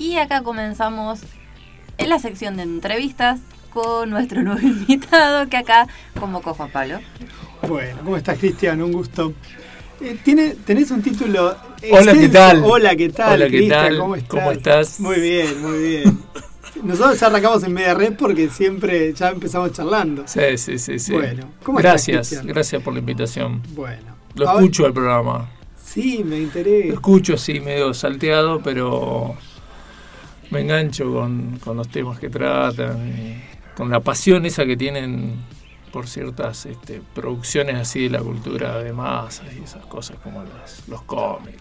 y acá comenzamos en la sección de entrevistas con nuestro nuevo invitado que acá convocó Juan Pablo. Bueno, ¿cómo estás Cristian? Un gusto. Eh, ¿tiene, ¿Tenés un título? Hola, ¿qué tal? Hola, ¿qué tal? Hola, ¿qué Cristian? tal? ¿Cómo estás? ¿Cómo estás? Muy bien, muy bien. Nosotros ya arrancamos en media red porque siempre ya empezamos charlando. Sí, sí, sí. sí. Bueno, ¿cómo estás, Gracias, Cristian? gracias por la invitación. Bueno. Lo escucho al programa. Sí, me Lo interesa. escucho así medio salteado, pero me engancho con, con los temas que tratan, y con la pasión esa que tienen por ciertas este, producciones así de la cultura de masas y esas cosas como las- los cómics,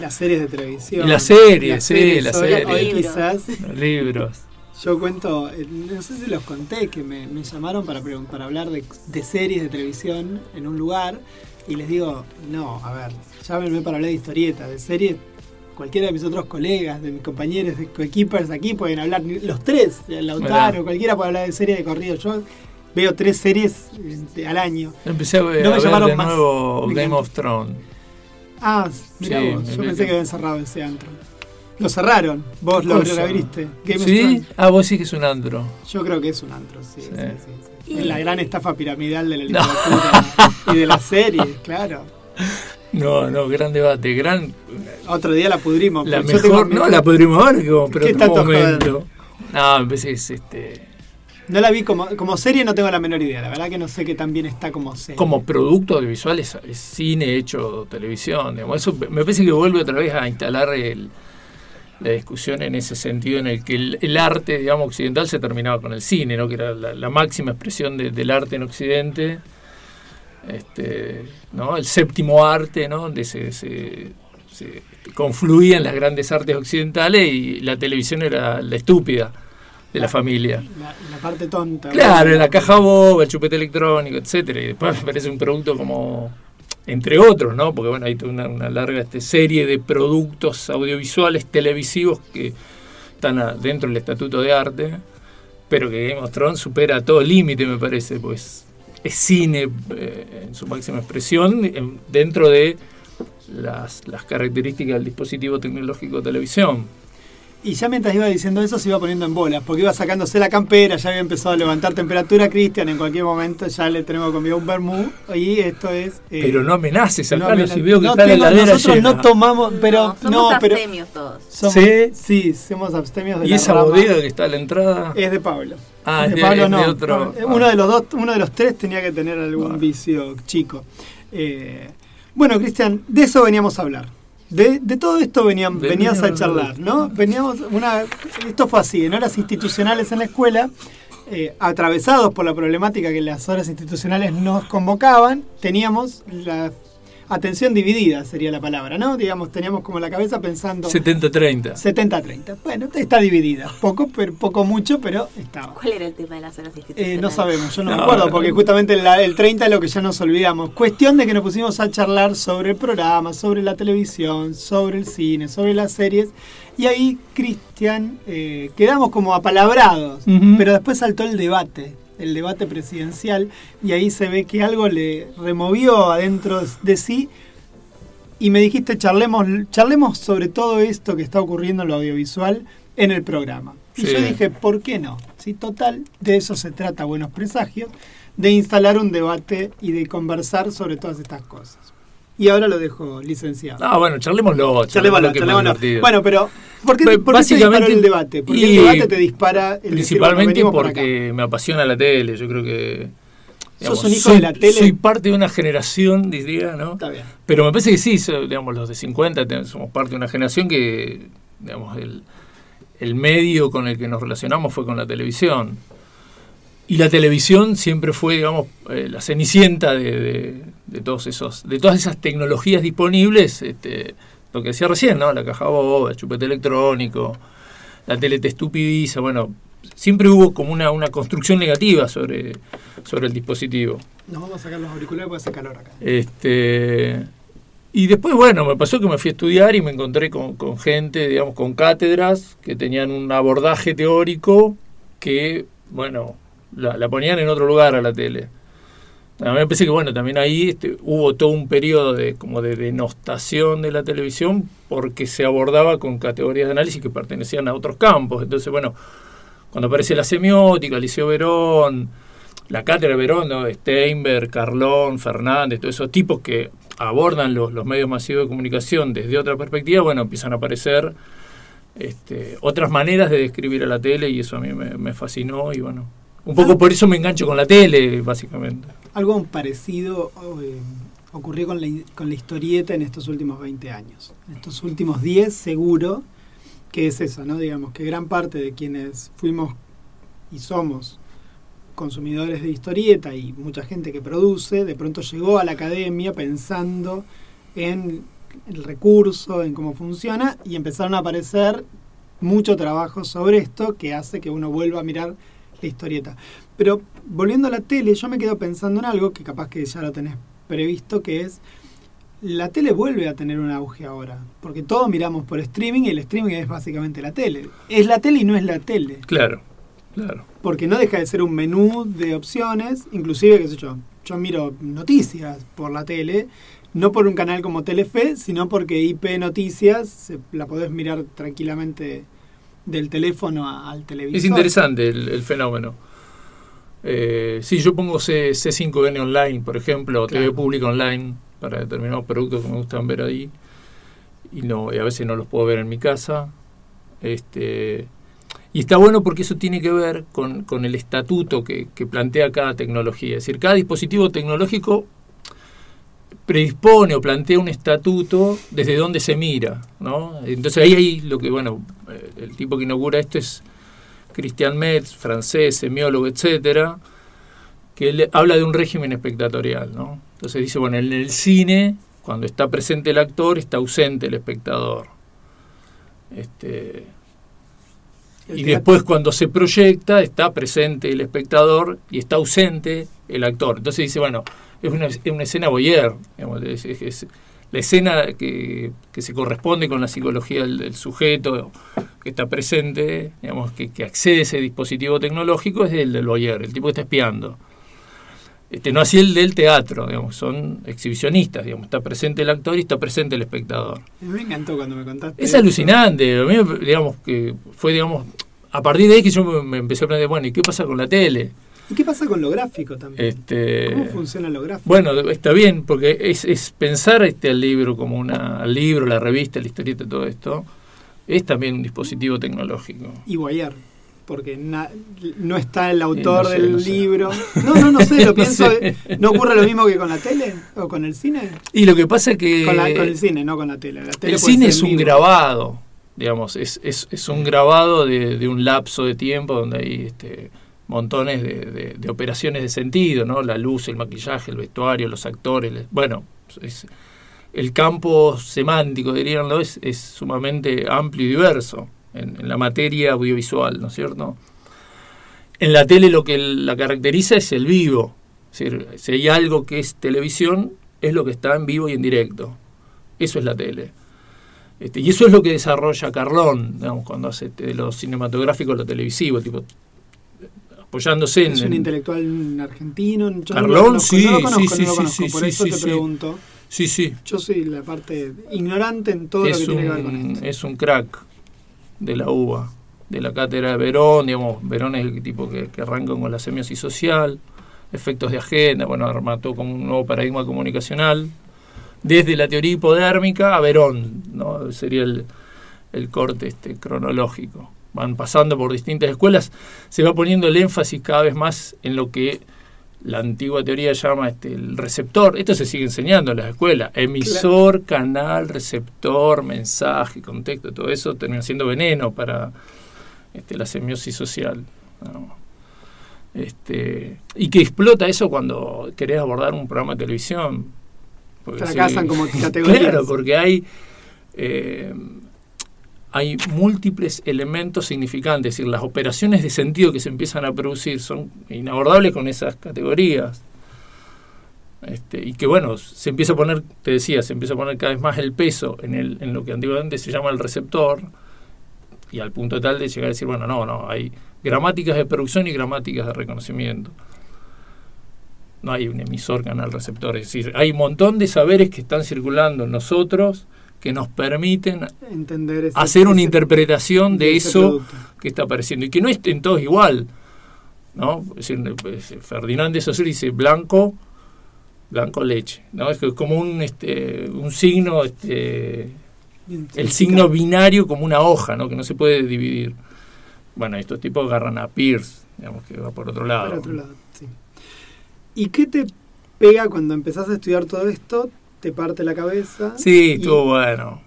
Las series de televisión. Y las series, Las sí, las series. Hoy Libros. quizás los libros. yo cuento, eh, no sé si los conté, que me, me llamaron para, para hablar de, de series de televisión en un lugar y les digo, no, a ver, llámenme para hablar de historietas, de series. Cualquiera de mis otros colegas, de mis compañeros, de coequippers aquí pueden hablar, los tres, Lautaro, cualquiera puede hablar de series de corrido. Yo veo tres series de- al año. Empecé a ver, No me a ver llamaron de más. nuevo Me Game of Thrones. Ah, mira Sí, vos, yo pensé que- que habían cerrado ese antro. Lo cerraron, vos ¿Qué lo abriste. Game of ¿Sí? Thrones. Ah, vos sí que es un antro. Yo creo que es un antro, sí. Sí. sí, sí, sí. Y- Es la gran estafa piramidal de la No. literatura y de las series, claro. No, no, gran debate, gran... Otro día la pudrimos. La mejor, no, la ver, como, pero ¿Qué en otro momento. No, me parece que es este... No la vi como, como serie, no tengo la menor idea. La verdad que no sé qué tan bien está como serie. Como producto audiovisual es, es cine hecho televisión. digamos. Eso me parece que vuelve otra vez a instalar el- la discusión en ese sentido en el que el, el arte, digamos, occidental se terminaba con el cine, ¿no? que era la, la máxima expresión de- del arte en Occidente. Este, ¿no? El séptimo arte, ¿no? donde se, se- se confluían las grandes artes occidentales y la televisión era la estúpida de la familia. La, la parte tonta. Claro, la caja boba, el chupete electrónico, etcétera. Y después me parece un producto como, entre otros, ¿no? Porque bueno, hay una, una larga este, serie de productos audiovisuales televisivos que están a- dentro del estatuto de arte, pero que Game of Thrones supera todo límite, me parece, pues es cine eh, en su máxima expresión en- dentro de las, las características del dispositivo tecnológico de televisión. Y ya mientras iba diciendo eso se iba poniendo en bolas, porque iba sacándose la campera, ya había empezado a levantar temperatura. Cristian, en cualquier momento ya le tenemos conmigo un vermú. Y esto es. eh, Pero no amenaces, no, Carlos, mira, si veo que no está la tengo- heladera nosotros llena. no tomamos, pero no, no, somos pero abstemios todos. somos- ¿Sí? sí, somos abstemios de ¿Y la esa rama. bodega que está a la entrada? Es de Pablo. Ah, de es de- Pablo es de no. otro- no, ah. Uno de los dos, uno de los tres tenía que tener algún Ah. vicio chico. Eh, bueno, Cristian, de eso veníamos a hablar. De, de todo esto venían, venías a charlar, ¿no? Veníamos una, esto fue así, en horas institucionales en la escuela, eh, atravesados por la problemática que las horas institucionales nos convocaban, teníamos la atención dividida, sería la palabra, ¿no? Digamos, teníamos como la cabeza pensando 70-30. 70-30. Bueno, está dividida, poco, pero, poco mucho, pero estaba. ¿Cuál era el tema de las horas Eh, institucionales? no sabemos, yo no, me No, acuerdo, no. porque justamente la- el 30 es lo que ya nos olvidamos. Cuestión de que nos pusimos a charlar sobre el programa, sobre la televisión, sobre el cine, sobre las series. Y ahí, Cristian, eh, quedamos como apalabrados, pero después saltó el debate, el debate presidencial, y ahí se ve que algo le removió adentro de sí. Y me dijiste, charlemos, charlemos sobre todo esto que está ocurriendo en lo audiovisual en el programa. Y Sí. yo dije, ¿por qué no? Si total, de eso se trata Buenos Presagios, de instalar un debate y de conversar sobre todas estas cosas. Y ahora lo dejo licenciado. Ah, bueno, charlémoslo. Charlémoslo, charlémoslo. Bueno, pero ¿por qué, Pues, por qué básicamente- el debate? Porque y el debate te dispara el decir, bueno, Principalmente por porque me apasiona la tele. Yo creo que. Sos un hijo soy, de la tele. Soy parte de una generación, diría, ¿no? Está bien. Pero me parece que sí, digamos, los de 50 ten- somos parte de una generación que, digamos, el, el medio con el que nos relacionamos fue con la televisión. Y la televisión siempre fue, digamos, eh, la cenicienta de, de- de todos esos, de todas esas tecnologías disponibles, este, lo que decía recién, ¿no? La caja boba, el chupete electrónico, la tele te estupidiza, bueno, siempre hubo como una, una construcción negativa sobre, sobre el dispositivo. Nos vamos a sacar los auriculares porque hace calor acá. Este, y después, bueno, me pasó que me fui a estudiar y me encontré con, con gente, digamos, con cátedras que tenían un abordaje teórico que, bueno, la, la ponían en otro lugar a la tele. A mí me parece que bueno, también ahí este, hubo todo un periodo de como de denostación de la televisión porque se abordaba con categorías de análisis que pertenecían a otros campos. Entonces, bueno, cuando aparece la semiótica, Liceo Verón, la cátedra Verón, ¿no? Steinberg, Carlón, Fernández, todos esos tipos que abordan los, medios masivos de comunicación desde otra perspectiva, bueno, empiezan a aparecer este, otras maneras de describir a la tele y eso a mí me fascinó y bueno, un poco por eso me engancho con la tele, básicamente. Algo parecido eh, ocurrió con la, con la historieta en estos últimos 20 años. En estos últimos 10 seguro que es eso, ¿no? Digamos que gran parte de quienes fuimos y somos consumidores de historieta y mucha gente que produce, de pronto llegó a la academia pensando en el recurso, en cómo funciona, y empezaron a aparecer mucho trabajo sobre esto que hace que uno vuelva a mirar la historieta. Pero volviendo a la tele, yo me quedo pensando en algo que capaz que ya lo tenés previsto, que es la tele vuelve a tener un auge ahora, porque todos miramos por streaming y el streaming es básicamente la tele. Es la tele y no es la tele. Claro, claro. Porque no deja de ser un menú de opciones, inclusive, qué sé yo, yo miro noticias por la tele, no por un canal como Telefe, sino porque IP Noticias se, la podés mirar tranquilamente del teléfono a- al televisor. Es interesante el, el fenómeno. Eh, sí, yo pongo C, C5N online, por ejemplo, o TV Claro. pública online para determinados productos que me gustan ver ahí. Y no y a veces no los puedo ver en mi casa. Este, y está bueno porque eso tiene que ver con, con el estatuto que, que plantea cada tecnología. Es decir, cada dispositivo tecnológico predispone o plantea un estatuto desde donde se mira, ¿no? Entonces ahí hay lo que, bueno, el tipo que inaugura esto es Christian Metz, francés, semiólogo, etcétera, que él habla de un régimen espectatorial, ¿no? Entonces dice, bueno, en el cine, cuando está presente el actor, está ausente el espectador. Este, El y teatro- después cuando se proyecta está presente el espectador y está ausente el actor. Entonces dice, bueno, es una, es una escena voyeur, digamos, es, es- es la escena que, que se corresponde con la psicología del, del sujeto que está presente, digamos, que, que accede a ese dispositivo tecnológico es el del voyeur, el tipo que está espiando. Este, no así el del teatro, digamos, son exhibicionistas, digamos, está presente el actor y está presente el espectador. Me encantó cuando me contaste. Es eso. alucinante. A mí, digamos, que fue, digamos, a partir de ahí que yo me, me empecé a aprender, bueno, ¿y qué pasa con la tele? ¿Y qué pasa con lo gráfico también? Este, ¿Cómo funciona lo gráfico? bueno, está bien, porque es, es pensar este al libro como una, al libro, la revista, la historieta, todo esto, es también un dispositivo tecnológico. y Guayar, porque na- no está el autor no sé, del no sé. libro. No, no, no sé, lo No pienso. sé. ¿No ocurre lo mismo que con la tele o con el cine? Y lo que pasa es que Con, la- con el cine, no con la tele. La tele el cine es un vivo. grabado, digamos, es, es, es un grabado de, de un lapso de tiempo donde hay este, montones de, de- operaciones de sentido, ¿no? La luz, el maquillaje, el vestuario, los actores, bueno, es, el campo semántico, diríanlo, es, es sumamente amplio y diverso en, la materia audiovisual, ¿no es cierto? En la tele lo que la caracteriza es el vivo, es decir, si hay algo que es televisión, es lo que está en vivo y en directo. Eso es la tele. Este, y eso es lo que desarrolla Carlón, digamos, cuando hace lo cinematográfico lo televisivo, tipo, apoyándose en... Es un en- intelectual argentino. Yo Carlón, no lo sí, no lo conozco, sí, no lo sí, conozco, sí, por sí, eso sí, te pregunto. Sí, sí. Yo soy la parte ignorante en todo lo es, que tiene que ver con un, esto. es un crack de la UBA, de la cátedra de Verón, digamos, Verón es el tipo que, que arranca con la semiosis social, efectos de agenda, bueno, armató como un nuevo paradigma comunicacional, desde la teoría hipodérmica a Verón, ¿no? sería el, el corte este cronológico. Van pasando por distintas escuelas, se va poniendo el énfasis cada vez más en lo que la antigua teoría llama este, el receptor. Esto se sigue enseñando en las escuelas. Emisor, canal, receptor, mensaje, contexto, todo eso termina siendo veneno para este, la semiosis social. ¿no? Este, y que explota eso cuando querés abordar un programa de televisión. Fracasan sí. como categorías. Claro, porque hay, eh, hay múltiples elementos significantes, es decir, las operaciones de sentido que se empiezan a producir son inabordables con esas categorías. Este, y que bueno, se empieza a poner, te decía, se empieza a poner cada vez más el peso en, el, en lo que antiguamente se llama el receptor, y al punto tal de llegar a decir, bueno, no, no, hay gramáticas de producción y gramáticas de reconocimiento. No hay un emisor, canal, receptor. Es decir, hay un montón de saberes que están circulando en nosotros que nos permiten Entender ese- hacer una ese- interpretación de eso producto. que está apareciendo y que no estén todos igual. ¿no? Es decir, Ferdinand de Saussure dice blanco, blanco leche. ¿no? Es que es como un, este, un signo, este, el signo binario como una hoja, ¿no? que no se puede dividir. Bueno, estos tipos agarran a Pierce, digamos que va por otro lado. Por otro lado, sí. ¿Y qué te pega cuando empezás a estudiar todo esto? Te parte la cabeza. Sí, estuvo bueno.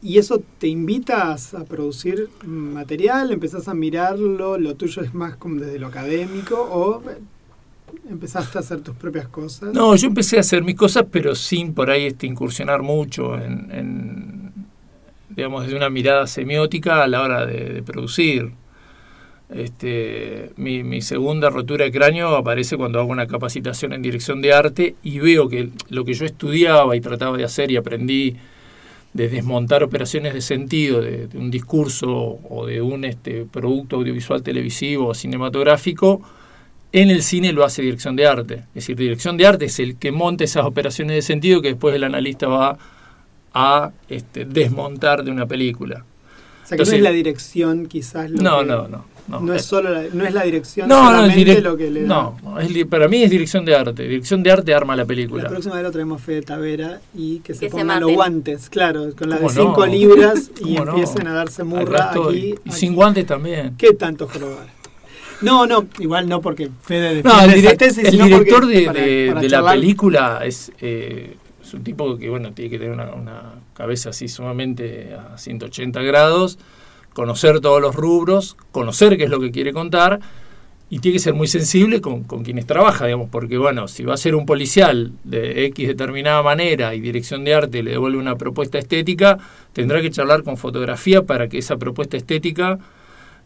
¿Y eso te invitas a producir material? ¿Empezás a mirarlo? ¿Lo tuyo es más como desde lo académico? ¿O empezaste a hacer tus propias cosas? No, yo empecé a hacer mis cosas, pero sin por ahí este, incursionar mucho en, en, digamos, desde una mirada semiótica a la hora de, de producir. Este, mi, mi segunda rotura de cráneo aparece cuando hago una capacitación en dirección de arte y veo que lo que yo estudiaba y trataba de hacer y aprendí de desmontar operaciones de sentido de, de un discurso o de un este, producto audiovisual televisivo o cinematográfico, en el cine lo hace dirección de arte. Es decir, dirección de arte es el que monta esas operaciones de sentido que después el analista va a este, desmontar de una película. o sea, que entonces- no es la dirección quizás lo No, que- no, no. No, No es solo la, no es la dirección No, no, es solamente direct- lo que le da. no, es para mí es dirección de arte. Dirección de arte arma la película. La próxima vez lo traemos Fede Tavera y que se Que se pongan los maten. guantes, claro, con la de ¿Cómo no? 5 libras y empiecen a darse murra aquí. Y aquí. sin guantes también. ¿Qué tanto jorobar? No, no, igual no porque Fede No, el, esa direc- tesis, el sino director porque de, para- de- para de la película es, eh, es un tipo que bueno tiene que tener una, una cabeza así sumamente a 180 grados, conocer todos los rubros, conocer qué es lo que quiere contar y tiene que ser muy sensible con, con quienes trabaja, digamos, porque bueno, si va a ser un policial de X determinada manera y dirección de arte le devuelve una propuesta estética, tendrá que charlar con fotografía para que esa propuesta estética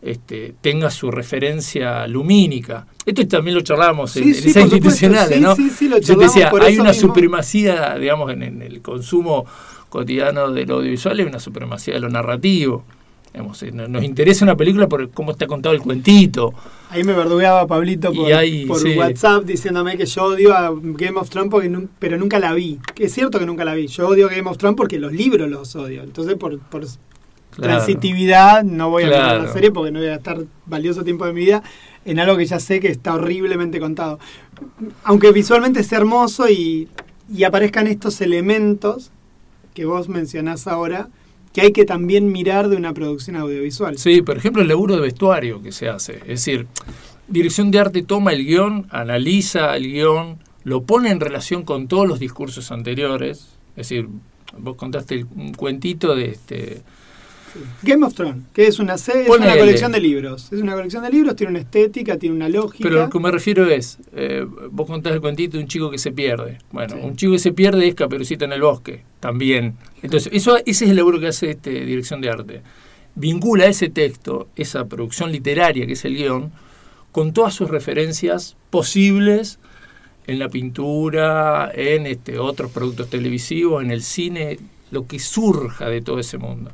este, tenga su referencia lumínica. Esto también lo charlábamos Sí, en, sí, institucionales, sí, ¿no? sí, sí, lo Yo te decía, hay una mismo. supremacía, digamos, en, en el consumo cotidiano de lo audiovisual, hay una supremacía de lo narrativo. Digamos, eh, no- nos interesa una película por cómo está contado el cuentito. Ahí me verdugueaba Pablito por, ahí, por sí. WhatsApp diciéndome que yo odio a Game of Thrones porque nun- pero nunca la vi. Es cierto que nunca la vi. Yo odio Game of Thrones porque los libros los odio. Entonces por, por Claro. transitividad no voy a ver la serie porque no voy a gastar valioso tiempo de mi vida en algo que ya sé que está horriblemente contado. Aunque visualmente es hermoso y, y aparezcan estos elementos que vos mencionás ahora, que hay que también mirar de una producción audiovisual. Sí, por ejemplo, el laburo de vestuario que se hace. Es decir, dirección de arte toma el guion, analiza el guion, lo pone en relación con todos los discursos anteriores. Es decir, vos contaste el- un cuentito de este. Game of Thrones, que es una serie, es una colección de libros. Es una colección de libros, tiene una estética, tiene una lógica. Pero lo que me refiero es, eh, vos contás el cuentito de un chico que se pierde. Bueno, Sí. un chico que se pierde es Caperucita en el bosque, también. Entonces, eso, ese es el laburo que hace este, dirección de arte. Vincula ese texto, esa producción literaria que es el guion, con todas sus referencias posibles en la pintura, en este, otros productos televisivos, en el cine, lo que surja de todo ese mundo.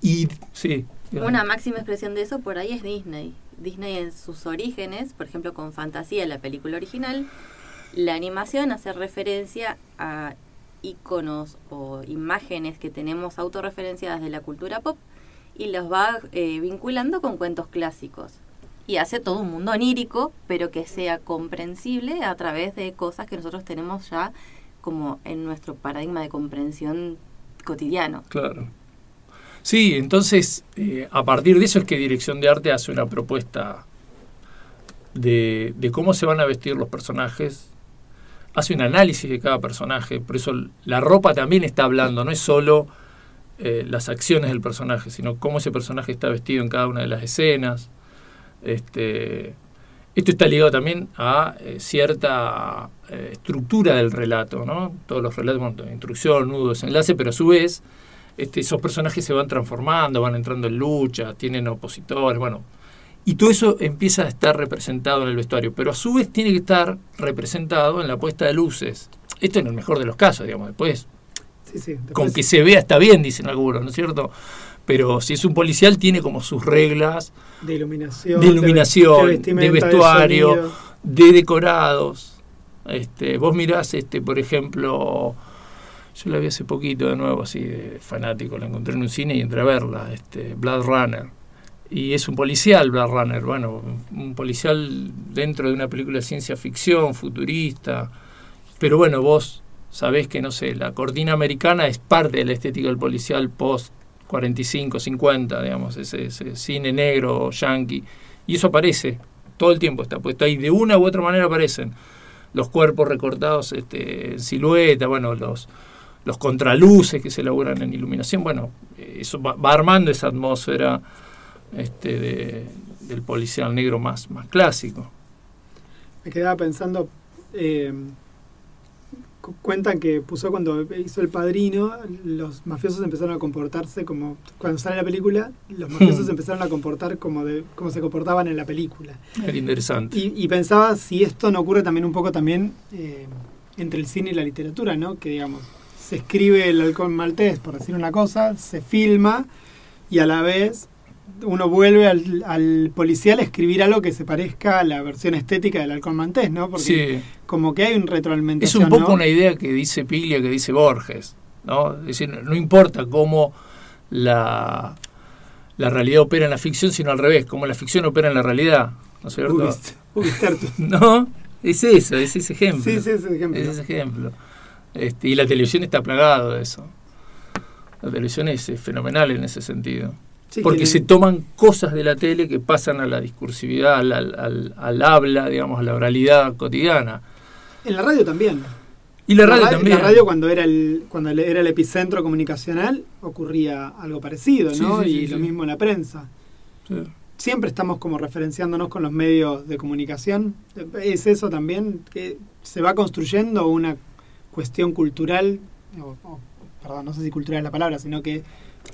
Y sí. Una máxima expresión de eso por ahí es Disney. Disney en sus orígenes, por ejemplo con Fantasía, la película original, la animación hace referencia a iconos o imágenes que tenemos autorreferenciadas de la cultura pop y los va eh, vinculando con cuentos clásicos. Y hace todo un mundo onírico, pero que sea comprensible a través de cosas que nosotros tenemos ya como en nuestro paradigma de comprensión cotidiano. Claro. Sí, entonces eh, a partir de eso es que Dirección de Arte hace una propuesta de, de cómo se van a vestir los personajes, hace un análisis de cada personaje, por eso la ropa también está hablando, no es solo eh, las acciones del personaje, sino cómo ese personaje está vestido en cada una de las escenas. Este, esto está ligado también a eh, cierta eh, estructura del relato, ¿no? Todos los relatos, bueno, instrucción, nudo, desenlace, pero a su vez este, esos personajes se van transformando, van entrando en lucha, tienen opositores, bueno. Y todo eso empieza a estar representado en el vestuario, pero a su vez tiene que estar representado en la puesta de luces. Esto en el mejor de los casos, digamos. Después, Sí, sí. después- con que se vea está bien, dicen algunos, ¿no es cierto? Pero si es un policial, tiene como sus reglas de iluminación, de iluminación, de, vestuario, sonido. de decorados. Este, vos mirás, este, por ejemplo, yo la vi hace poquito de nuevo, así de fanático, la encontré en un cine y entré a verla, este, Blood Runner. Y es un policial, Blood Runner, bueno, un policial dentro de una película de ciencia ficción, futurista. Pero bueno, vos sabés que, no sé, la cortina americana es parte de la estética del policial post 45, 50, digamos, ese, ese cine negro, yankee. Y eso aparece, todo el tiempo está puesto ahí, de una u otra manera aparecen. Los cuerpos recortados este, en silueta, bueno, los, los contraluces que se elaboran en iluminación, bueno, eso va, va armando esa atmósfera este, de- del policial negro más, más clásico. Me quedaba pensando, eh, cu- cuentan que puso cuando hizo El Padrino, los mafiosos empezaron a comportarse como, cuando sale la película, los mafiosos empezaron a comportar como, de, como se comportaban en la película. Era interesante. Y, y pensaba si esto no ocurre también un poco también eh, entre el cine y la literatura, ¿no? Que digamos, se escribe el halcón maltés, por decir una cosa, se filma y a la vez uno vuelve al, al policial a escribir algo que se parezca a la versión estética del halcón maltés, ¿no? Porque Sí. como que hay un Es retroalimentación, un poco ¿no? una idea que dice Piglia, que dice Borges, ¿no? Es decir, no importa cómo la, la realidad opera en la ficción, sino al revés, cómo la ficción opera en la realidad, ¿no es cierto? Ubist-. ¿No? Es eso, es ese ejemplo. Sí, sí, ese ejemplo. Es ese ejemplo. Este, y la televisión está plagado de eso. La televisión es, eh, fenomenal en ese sentido. Sí, porque que- se toman cosas de la tele que pasan a la discursividad, al, al- habla, digamos, a la oralidad cotidiana. En la radio también. Y la radio ra- también. La radio cuando era el cuando era el epicentro comunicacional ocurría algo parecido, ¿no? sí, sí, y lo mismo en la prensa. Siempre estamos como referenciándonos con los medios de comunicación. ¿Es eso también? que se va construyendo una cuestión cultural? o- o, perdón, no sé si cultural es la palabra, sino que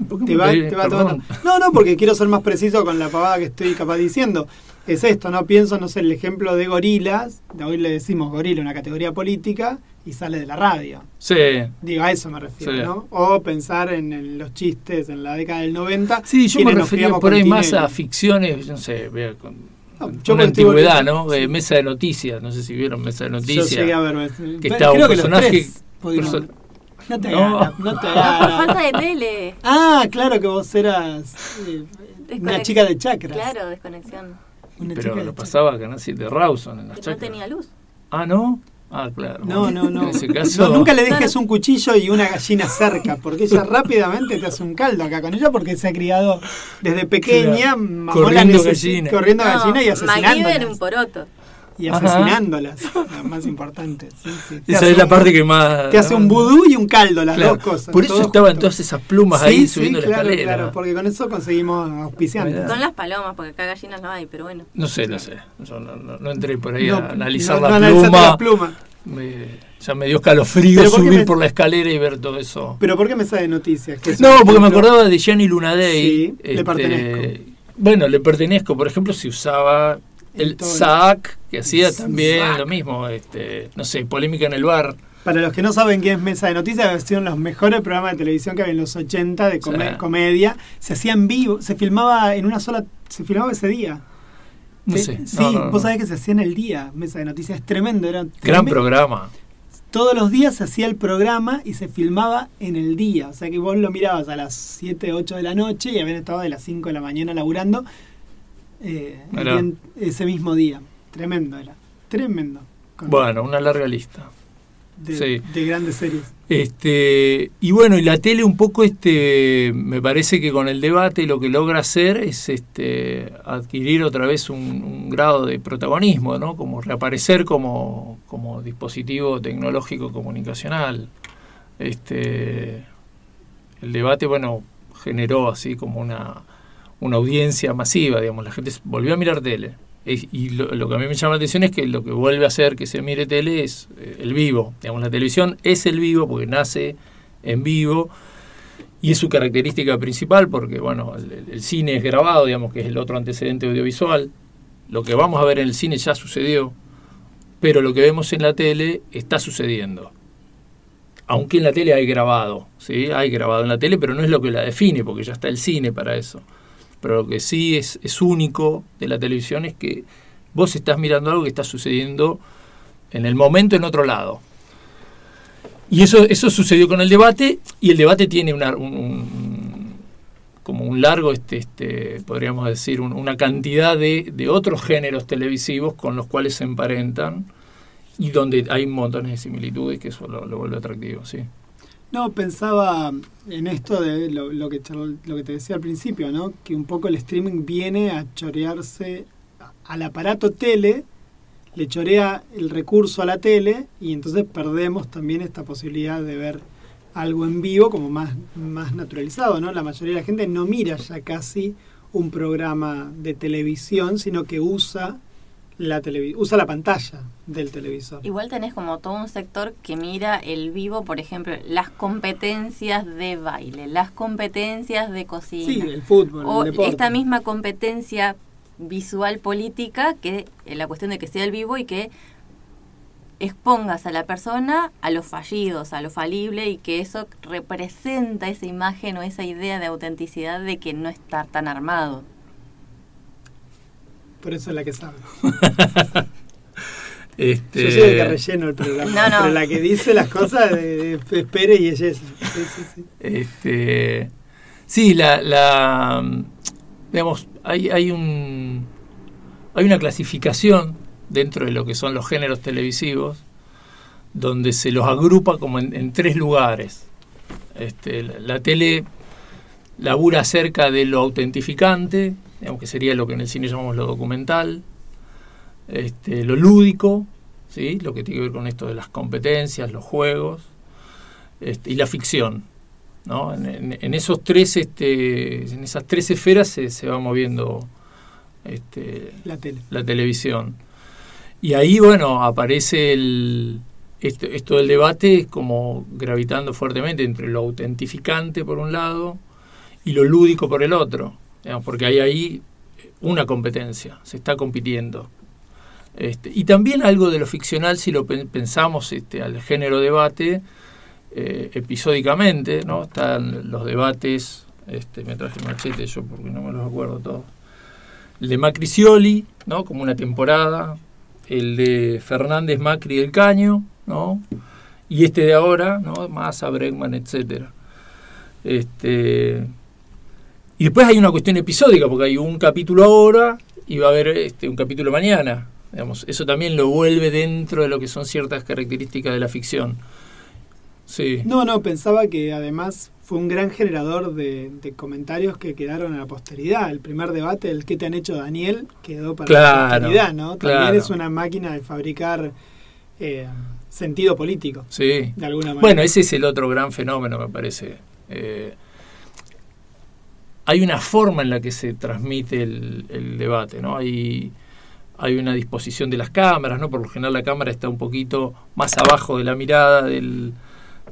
¿Por qué te va, te va tomando- No, no, porque quiero ser más preciso con la pavada que estoy capaz diciendo. Es esto, ¿no? Pienso, no sé, el ejemplo de gorilas, de hoy le decimos gorila, una categoría política, y sale de la radio. Sí. Digo, a eso me refiero, Sí. ¿no? O pensar en, los chistes en la década del 90. Sí, yo me refería por ahí más a ficciones, no sé, vea, con, No, yo una antigüedad, ¿no? Eh, mesa de noticias, no sé si vieron Mesa de Yo Noticias. llegué a ver. que estaba un personaje- No te No. no te Por hagas. falta de tele. Ah, claro que vos eras eh, una chica de chakras. Claro, desconexión. Una Pero chica de lo chakras. pasaba a Canal 7 Rawson en las Que no tenía luz. Ah, ¿no? Ah, claro. No, no, no. En ese caso. No, nunca le dejes un cuchillo y una gallina cerca, porque ella rápidamente te hace un caldo acá con ella, porque se ha criado desde pequeña, Claro. mamó Corriendo la gallina. corriendo No, gallina y era un poroto. Y Ajá. asesinándolas, lo más importante. sí, sí. Te Esa es la un- parte que más. Te hace un vudú y un caldo, las Claro. dos cosas. Por eso estaban junto. todas esas plumas Sí, ahí sí, subiendo claro, la escalera. claro, porque con eso conseguimos auspiciantes. Con las palomas, porque acá gallinas no hay, pero bueno. No sé, no sé. Yo no, no- no entré por ahí No, a analizar no- la pluma. la pluma. Me- ya me dio escalofrío Pero ¿por qué subir me- por la escalera y ver todo eso. Pero ¿por qué me sale noticias? Que No, porque me acordaba de Gianni Lunadei. Sí, le pertenezco. Bueno, le pertenezco. Por ejemplo, si usaba el SAC, que hacía también SAC. lo mismo. Este, no sé, polémica en el bar. Para los que no saben qué es Mesa de Noticias, son los mejores programas de televisión que había en los 80 de come- Sí. comedia. Se hacía en vivo, se filmaba en una sola, se filmaba ese día. No sé. Sí, no, no, no. vos sabés que se hacía en el día, Mesa de Noticias. Es tremendo, era Gran programa. Todos los días se hacía el programa y se filmaba en el día. O sea que vos lo mirabas a las 7, 8 de la noche y habían estado de las 5 de la mañana laburando eh, ese mismo día. Tremendo era. Tremendo. Bueno, una larga lista. de, sí. de grandes series. Este, y bueno, y la tele un poco este me parece que con el debate lo que logra hacer es este adquirir otra vez un, un grado de protagonismo, ¿no? Como reaparecer como, como dispositivo tecnológico comunicacional. Este el debate, bueno, generó así como una, una audiencia masiva, digamos, la gente volvió a mirar tele. Y lo, lo que a mí me llama la atención es que lo que vuelve a hacer que se mire tele es eh, el vivo. Digamos, la televisión es el vivo porque nace en vivo y es su característica principal porque, bueno, el, el, cine es grabado, digamos que es el otro antecedente audiovisual. Lo que vamos a ver en el cine ya sucedió, pero lo que vemos en la tele está sucediendo. Aunque en la tele hay grabado, ¿sí? Hay grabado en la tele, pero no es lo que la define, porque ya está el cine para eso. Pero lo que sí es, es único de la televisión es que vos estás mirando algo que está sucediendo en el momento en otro lado. Y eso, eso sucedió con el debate, y el debate tiene una, un, como un largo, este, este, podríamos decir, un, una cantidad de, de, otros géneros televisivos con los cuales se emparentan y donde hay montones de similitudes que eso lo vuelve atractivo, sí. No, pensaba en esto de lo, lo, que, lo que te decía al principio, ¿no? Que un poco el streaming viene a chorearse al aparato tele, le chorea el recurso a la tele y entonces perdemos también esta posibilidad de ver algo en vivo como más, más naturalizado, ¿no? La mayoría de la gente no mira ya casi un programa de televisión, sino que usa la usa la pantalla del televisor. Igual tenés como todo un sector que mira el vivo, por ejemplo, las competencias de baile, las competencias de cocina. Sí, el fútbol, o el deporte. esta misma competencia visual política que la cuestión de que sea el vivo y que expongas a la persona a los fallidos, a lo falible y que eso representa esa imagen o esa idea de autenticidad de que no está tan armado. Por eso es la que sabe. Este... Yo soy el que relleno el programa, no, no. pero la que dice las cosas de, de espere y es sí, sí. Este, sí la, la, digamos, hay, hay, un, hay una clasificación dentro de lo que son los géneros televisivos donde se los agrupa como en, en tres lugares. Este, la, la, tele labura acerca de lo autentificante, digamos que sería lo que en el cine llamamos lo documental, este, lo lúdico, ¿sí? lo que tiene que ver con esto de las competencias, los juegos, este, y la ficción. ¿no? En, en, en, esos tres, este, en esas tres esferas se, se va moviendo este, la, tele. la televisión. Y ahí, bueno, aparece el, esto, esto del debate como gravitando fuertemente entre lo autentificante por un lado y lo lúdico por el otro, porque hay ahí una competencia, se está compitiendo. Este, y también algo de lo ficcional, si lo pensamos este, al género debate, eh, episódicamente, ¿no? Están los debates, este, me traje machete yo porque no me los acuerdo todos. El de Macri Scioli, ¿no? Como una temporada, el de Fernández Macri del Caño, ¿no? Y este de ahora, ¿no? Massa, Bregman, etcétera. Este, y después hay una cuestión episódica, porque hay un capítulo ahora y va a haber este, un capítulo mañana. Digamos, eso también lo vuelve dentro de lo que son ciertas características de la ficción. Sí. No, no, pensaba que además fue un gran generador de, de, comentarios que quedaron a la posteridad. El primer debate, el que te han hecho Daniel, quedó para claro, la posteridad, ¿no? También claro. es una máquina de fabricar eh, sentido político. Sí. De alguna manera. Bueno, ese es el otro gran fenómeno, me parece. Eh, hay una forma en la que se transmite el, debate, ¿no? Hay hay una disposición de las cámaras, ¿no? Por lo general la cámara está un poquito más abajo de la mirada del,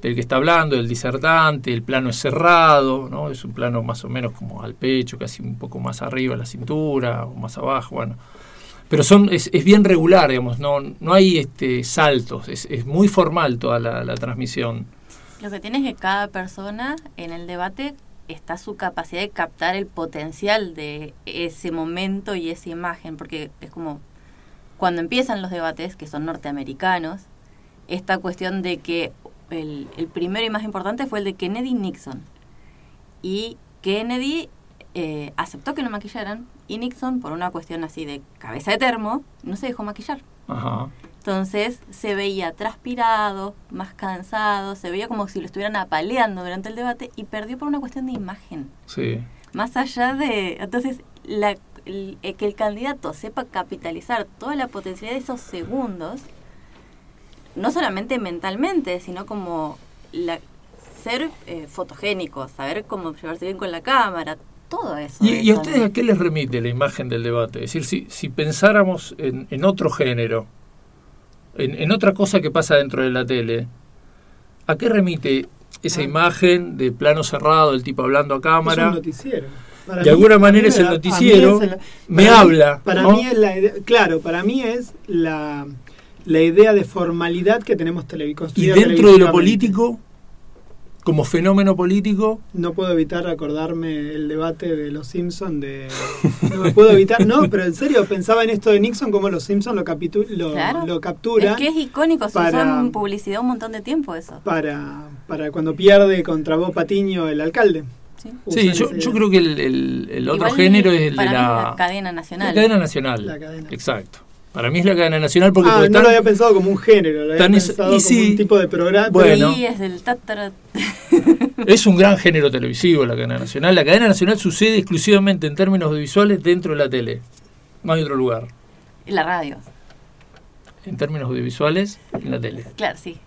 del, que está hablando, del disertante, el plano es cerrado, ¿no? Es un plano más o menos como al pecho, casi un poco más arriba la cintura, o más abajo, bueno. Pero son, es, es bien regular, digamos, no, no hay este saltos, es, es muy formal toda la, la transmisión. Lo que tiene es que cada persona en el debate está su capacidad de captar el potencial de ese momento y esa imagen, porque es como cuando empiezan los debates, que son norteamericanos, esta cuestión de que el, el primero y más importante fue el de Kennedy Nixon. Y Kennedy eh, aceptó que lo maquillaran y Nixon, por una cuestión así de cabeza de termo, no se dejó maquillar. Ajá. Entonces se veía transpirado, más cansado, se veía como si lo estuvieran apaleando durante el debate y perdió por una cuestión de imagen. Sí. Más allá de... Entonces, la, el, que el candidato sepa capitalizar toda la potencialidad de esos segundos, no solamente mentalmente, sino como la, ser eh, fotogénico, saber cómo llevarse bien con la cámara, todo eso. ¿Y, ¿y a ustedes a qué les remite la imagen del debate? Es decir, si, si pensáramos en, en otro género, en, en, otra cosa que pasa dentro de la tele, ¿a qué remite esa Ah. imagen de plano cerrado, el tipo hablando a Es cámara. un noticiero. Para De alguna manera es el noticiero, es me para habla, Para ¿no? mí es la idea, claro, para mí es la, la idea de formalidad que tenemos televi- Y dentro de lo televisivamente. político, como fenómeno político, No puedo evitar acordarme el debate de los Simpson de no me puedo evitar, no, pero en serio pensaba en esto de Nixon como los Simpson lo capitu- lo, Claro. lo captura Es que es icónico, se usó en publicidad un montón de tiempo eso. para para cuando pierde contra Bob Patiño el alcalde. Sí. sí, yo, creo que el, el- el otro género es el de la, la cadena nacional. la cadena nacional. La cadena. Exacto. Para mí es la cadena nacional porque, Ah, porque no lo había pensado como un género, lo había es- pensado y como sí. un tipo de programa. Bueno. Sí, es del es un gran género televisivo la cadena nacional. La cadena nacional sucede exclusivamente en términos audiovisuales dentro de la tele. No hay otro lugar. Y la radio, En términos audiovisuales, en la tele. claro, sí.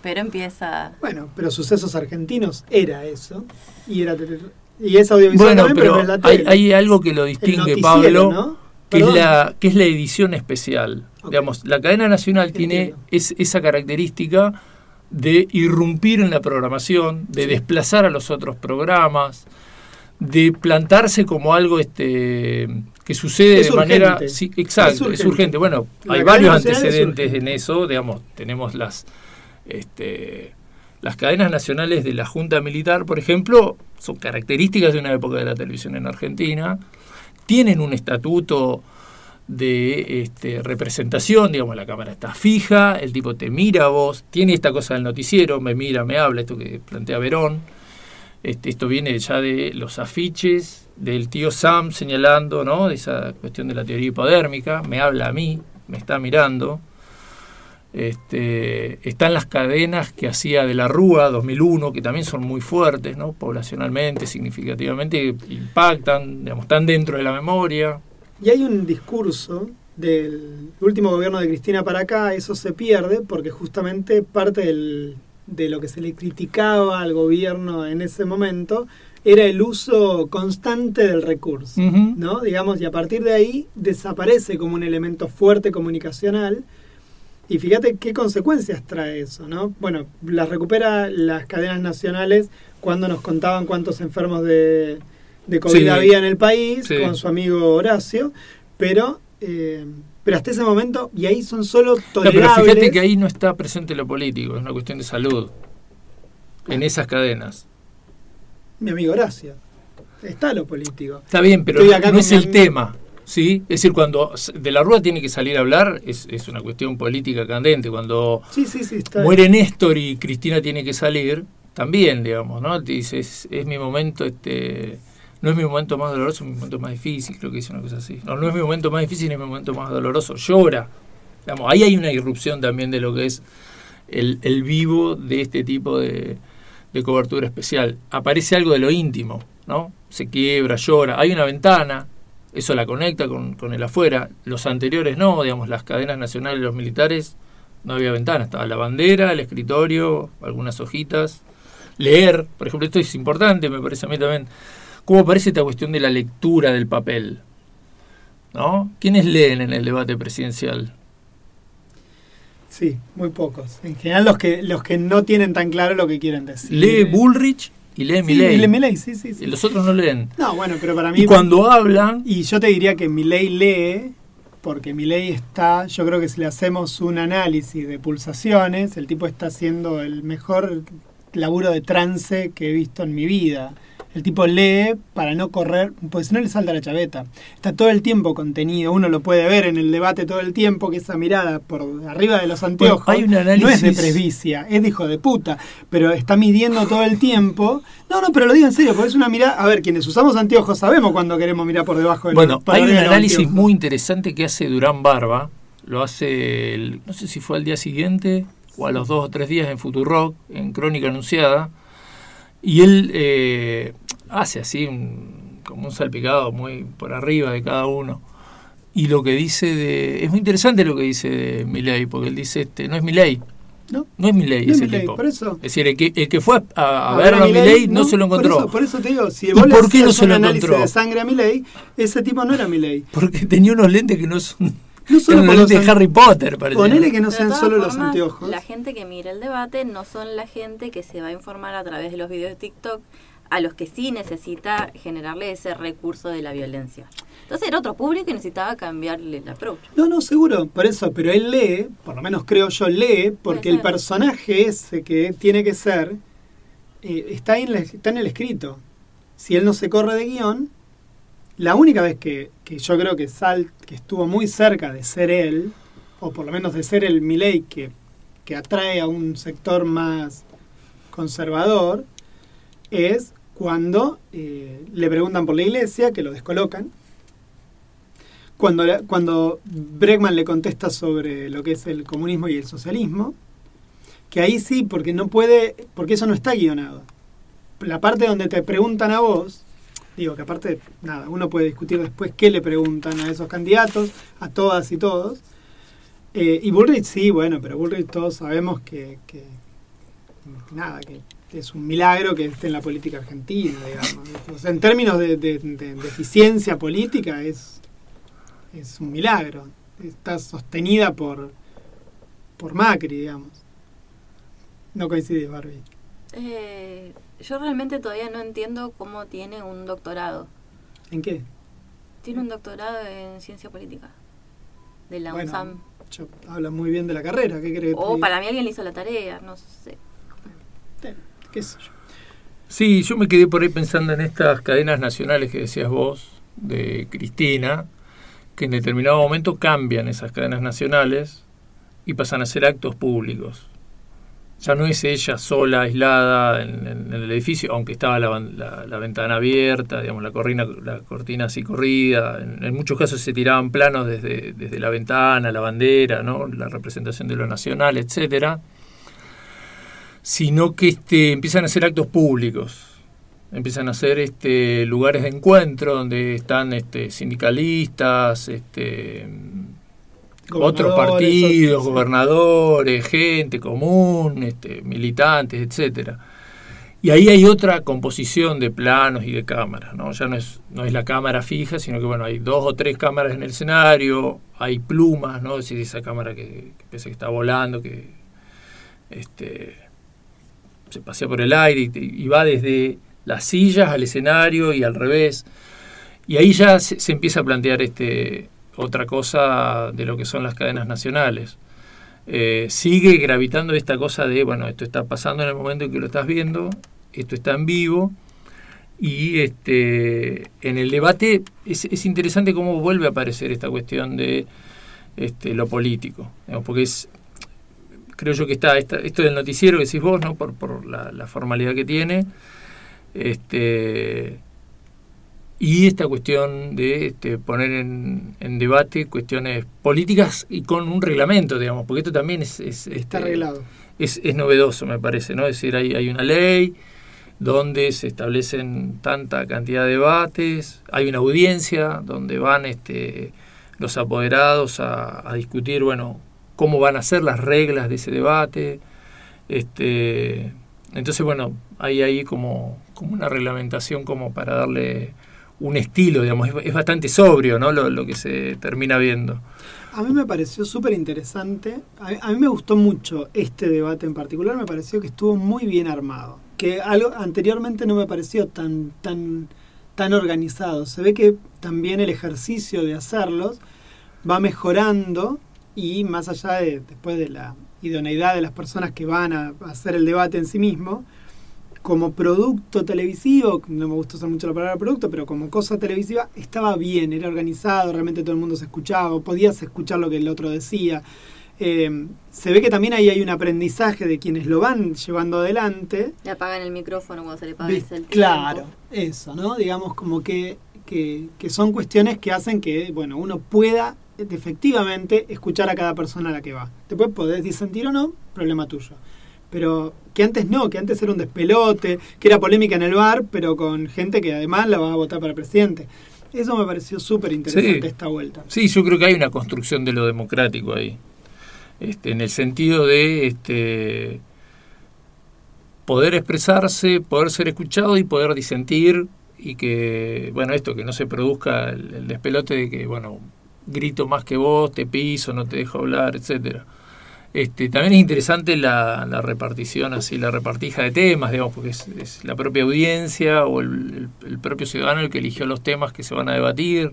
Pero empieza... Bueno, pero sucesos argentinos era eso. Y era tele- y es audiovisual Bueno, también, pero, pero la hay, tele. hay algo que lo distingue, Pablo, ¿no? Que es, la, que es la edición especial. Digamos, la cadena nacional tiene es, esa característica de irrumpir en la programación, de Sí. desplazar a los otros programas, de plantarse como algo este que sucede Es de manera sí, exacto, Es es urgente. Bueno, La hay varios es antecedentes en eso, digamos, tenemos las este, las cadenas nacionales de la Junta Militar, por ejemplo, son características de una época de la televisión en Argentina, tienen un estatuto de este, representación, digamos, la cámara está fija, el tipo te mira a vos, tiene esta cosa del noticiero, me mira, me habla, esto que plantea Verón, este, esto viene ya de los afiches del tío Sam señalando, ¿no? De esa cuestión de la teoría hipodérmica, me habla a mí, me está mirando. Este, están las cadenas que hacía de la Rúa 2001, que también son muy fuertes, ¿no? poblacionalmente, significativamente, impactan, digamos, están dentro de la memoria. Y hay un discurso del último gobierno de Cristina para acá, eso se pierde porque justamente parte del- de lo que se le criticaba al gobierno en ese momento era el uso constante del recurso. ¿no? Digamos, y a partir de ahí desaparece como un elemento fuerte comunicacional. Y fíjate qué consecuencias trae eso, ¿no? Bueno, las recupera las cadenas nacionales cuando nos contaban cuántos enfermos de, de COVID Sí. había en el país, Sí. con su amigo Horacio, pero, eh, pero hasta ese momento, y ahí son solo No, tolerables. pero fíjate que ahí no está presente lo político, es una cuestión de salud. En esas cadenas. Mi amigo Horacio. Está lo político. Está bien, pero no, es el tema. ¿Sí? Es decir, cuando de la Rúa tiene que salir a hablar, es, es una cuestión política candente. Cuando Sí, sí, sí, está muere Néstor y Cristina tiene que salir, también, digamos, ¿no? Te dice, es, es mi momento, este, no es mi momento más doloroso, es mi momento más difícil, creo que dice una cosa así. No, no es mi momento más difícil, es mi momento más doloroso, llora. Digamos, ahí hay una irrupción también de lo que es el, el vivo de este tipo de, de cobertura especial. Aparece algo de lo íntimo, ¿no? Se quiebra, llora, hay una ventana, eso la conecta con, con el afuera. Los anteriores no, digamos, las cadenas nacionales, los militares, no había ventana, estaba la bandera, el escritorio, algunas hojitas. Leer, por ejemplo, esto es importante, me parece a mí también. ¿Cómo aparece esta cuestión de la lectura del papel? ¿No? ¿Quiénes leen en el debate presidencial? Sí, muy pocos. En general los que los que no tienen tan claro lo que quieren decir. Lee Bullrich y lee Sí, Milley. y sí, sí, sí. Y los otros no leen. No, bueno, pero para mí Y cuando hablan, y yo te diría que Milei lee porque Milei está, yo creo que si le hacemos un análisis de pulsaciones, el tipo está haciendo el mejor laburo de trance que he visto en mi vida. El tipo lee para no correr, porque si no le salta la chaveta. Está todo el tiempo contenido, uno lo puede ver en el debate todo el tiempo, que esa mirada por arriba de los anteojos hay un no es de presbicia, es de hijo de puta, pero está midiendo todo el tiempo. No, no, pero lo digo en serio, porque es una mirada, a ver, quienes usamos anteojos sabemos cuando queremos mirar por debajo del bueno, hay un análisis anteojos. muy interesante que hace Durán Barba. Lo hace, el- no sé si fue al día siguiente o a los dos o tres días en Futurock, en Crónica Anunciada. Y él eh, hace así un, como un salpicado muy por arriba de cada uno. Y lo que dice de... Es muy interesante lo que dice de Milei, porque él dice, este, no es Milei, ¿No? no es Milei No es ese tipo. por eso. Es decir, el que, el que fue a, a, A ver a Milei no, se lo encontró. Por eso, por eso te digo, si ¿Y vos le por qué no se lo encontró? de sangre a Milei, ese tipo no era Milei. Porque tenía unos lentes que no son No solo por los de Harry Potter, parece. Ponele que no sean solo los anteojos. La gente que mira el debate no son la gente que se va a informar a través de los videos de TikTok a los que sí necesita generarle ese recurso de la violencia. Entonces era otro público que necesitaba cambiarle el approach. No, no, seguro, por eso, pero él lee, por lo menos creo yo, lee, porque el personaje ese que tiene que ser eh, está, en la- está en el escrito. Si él no se corre de guion, la única vez que, que yo creo que Sal, que estuvo muy cerca de ser él, o por lo menos de ser el Milei que, que atrae a un sector más conservador, es cuando eh, le preguntan por la iglesia, que lo descolocan, cuando, cuando Bregman le contesta sobre lo que es el comunismo y el socialismo, que ahí sí, porque no puede, porque eso no está guionado. La parte donde te preguntan a vos, digo que aparte, nada, uno puede discutir después qué le preguntan a esos candidatos, a todas y todos. Eh, y Bullrich sí, bueno, pero Bullrich todos sabemos que, nada, que es un milagro que esté en la política argentina, digamos. En términos de, de- eficiencia política es, es un milagro. Está sostenida por, por Macri, digamos. No coincides, Barbie. Eh, yo realmente todavía no entiendo cómo tiene un doctorado. ¿En qué? Tiene un doctorado en ciencia política de la Bueno, UNSAM. Yo, habla muy bien de la carrera, ¿qué crees? O para mí alguien le hizo la tarea, no sé. ¿Qué sé yo? Sí, yo me quedé por ahí pensando en estas cadenas nacionales que decías vos, de Cristina, que en determinado momento cambian esas cadenas nacionales y pasan a ser actos públicos. Ya no es ella sola, aislada en, el edificio, aunque estaba la, la- la ventana abierta, digamos, la, corrina, la cortina así corrida. En, en muchos casos se tiraban planos desde, desde la ventana, la bandera, ¿no? la representación de lo nacional, etcétera sino que este, empiezan a ser actos públicos, empiezan a ser este, lugares de encuentro donde están este, sindicalistas, este, otros partidos, sí. gobernadores, gente común, este, militantes, etcétera. Y ahí hay otra composición de planos y de cámaras, ¿no? Ya no es, no es la cámara fija, sino que bueno, hay dos o tres cámaras en el escenario, hay plumas, ¿no? Es decir, esa cámara que, que parece que está volando, que este, se pasea por el aire y, va desde las sillas al escenario y al revés. Y ahí ya se, se empieza a plantear este, otra cosa de lo que son las cadenas nacionales. Eh, sigue gravitando esta cosa de, bueno, esto está pasando en el momento en que lo estás viendo, esto está en vivo, y este, en el debate es, es interesante cómo vuelve a aparecer esta cuestión de este, lo político, porque es, creo yo que está esta- esto del noticiero que decís vos, ¿no? por, por la, la formalidad que tiene, este, y esta cuestión de este, poner en, en debate cuestiones políticas y con un reglamento, digamos, porque esto también es, es, Está este, arreglado. es, es novedoso, me parece, ¿no? Es decir, hay, hay una ley donde se establecen tanta cantidad de debates, hay una audiencia donde van este, los apoderados a, a discutir, bueno, cómo van a ser las reglas de ese debate. Este, entonces, bueno, hay ahí como, como una reglamentación como para darle un estilo, digamos, es, bastante sobrio, ¿no? Lo, lo que se termina viendo. A mí me pareció súper interesante. A, a mí me gustó mucho este debate en particular. Me pareció que estuvo muy bien armado. Que algo anteriormente no me pareció tan, tan, tan organizado. Se ve que también el ejercicio de hacerlos va mejorando y más allá de después de la idoneidad de las personas que van a hacer el debate en sí mismo, como producto televisivo, no me gusta usar mucho la palabra producto, pero como cosa televisiva, estaba bien, era organizado, realmente todo el mundo se escuchaba, podías escuchar lo que el otro decía. Eh, se ve que también ahí hay un aprendizaje de quienes lo van llevando adelante. Le apagan el micrófono cuando se le paga el tiempo. Claro, eso, ¿no? Digamos como que, que, que son cuestiones que hacen que, bueno, uno pueda efectivamente escuchar a cada persona a la que va. Después podés disentir o no, problema tuyo. Pero que antes no, que antes era un despelote, que era polémica en el bar, pero con gente que además la va a votar para presidente. Eso me pareció súper interesante Sí. esta vuelta. Sí, yo creo que hay una construcción de lo democrático ahí. Este, en el sentido de este, poder expresarse, poder ser escuchado y poder disentir y que, bueno, esto, que no se produzca el, el despelote de que, bueno, grito más que vos, te piso, no te dejo hablar, etcétera. Este, también es interesante la, repartición, así, la repartija de temas, digamos, porque es, la propia audiencia o el, propio ciudadano el que eligió los temas que se van a debatir,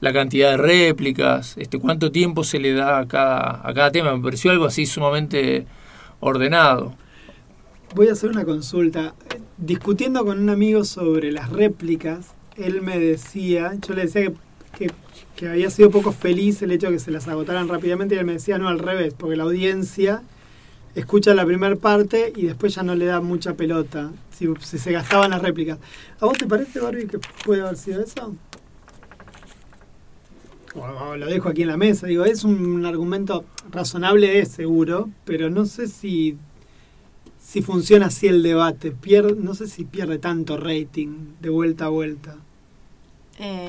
la cantidad de réplicas, este, cuánto tiempo se le da a cada, a cada tema. Me pareció algo así sumamente ordenado. Voy a hacer una consulta. Discutiendo con un amigo sobre las réplicas, él me decía, yo le decía que que había sido poco feliz el hecho de que se las agotaran rápidamente y él me decía, no, al revés, porque la audiencia escucha la primera parte y después ya no le da mucha pelota si, se gastaban las réplicas. ¿A vos te parece, Barbie, que puede haber sido eso? O, lo dejo aquí en la mesa, digo, es un argumento razonable, es seguro, pero no sé si si funciona así el debate, pierde, no sé si pierde tanto rating de vuelta a vuelta.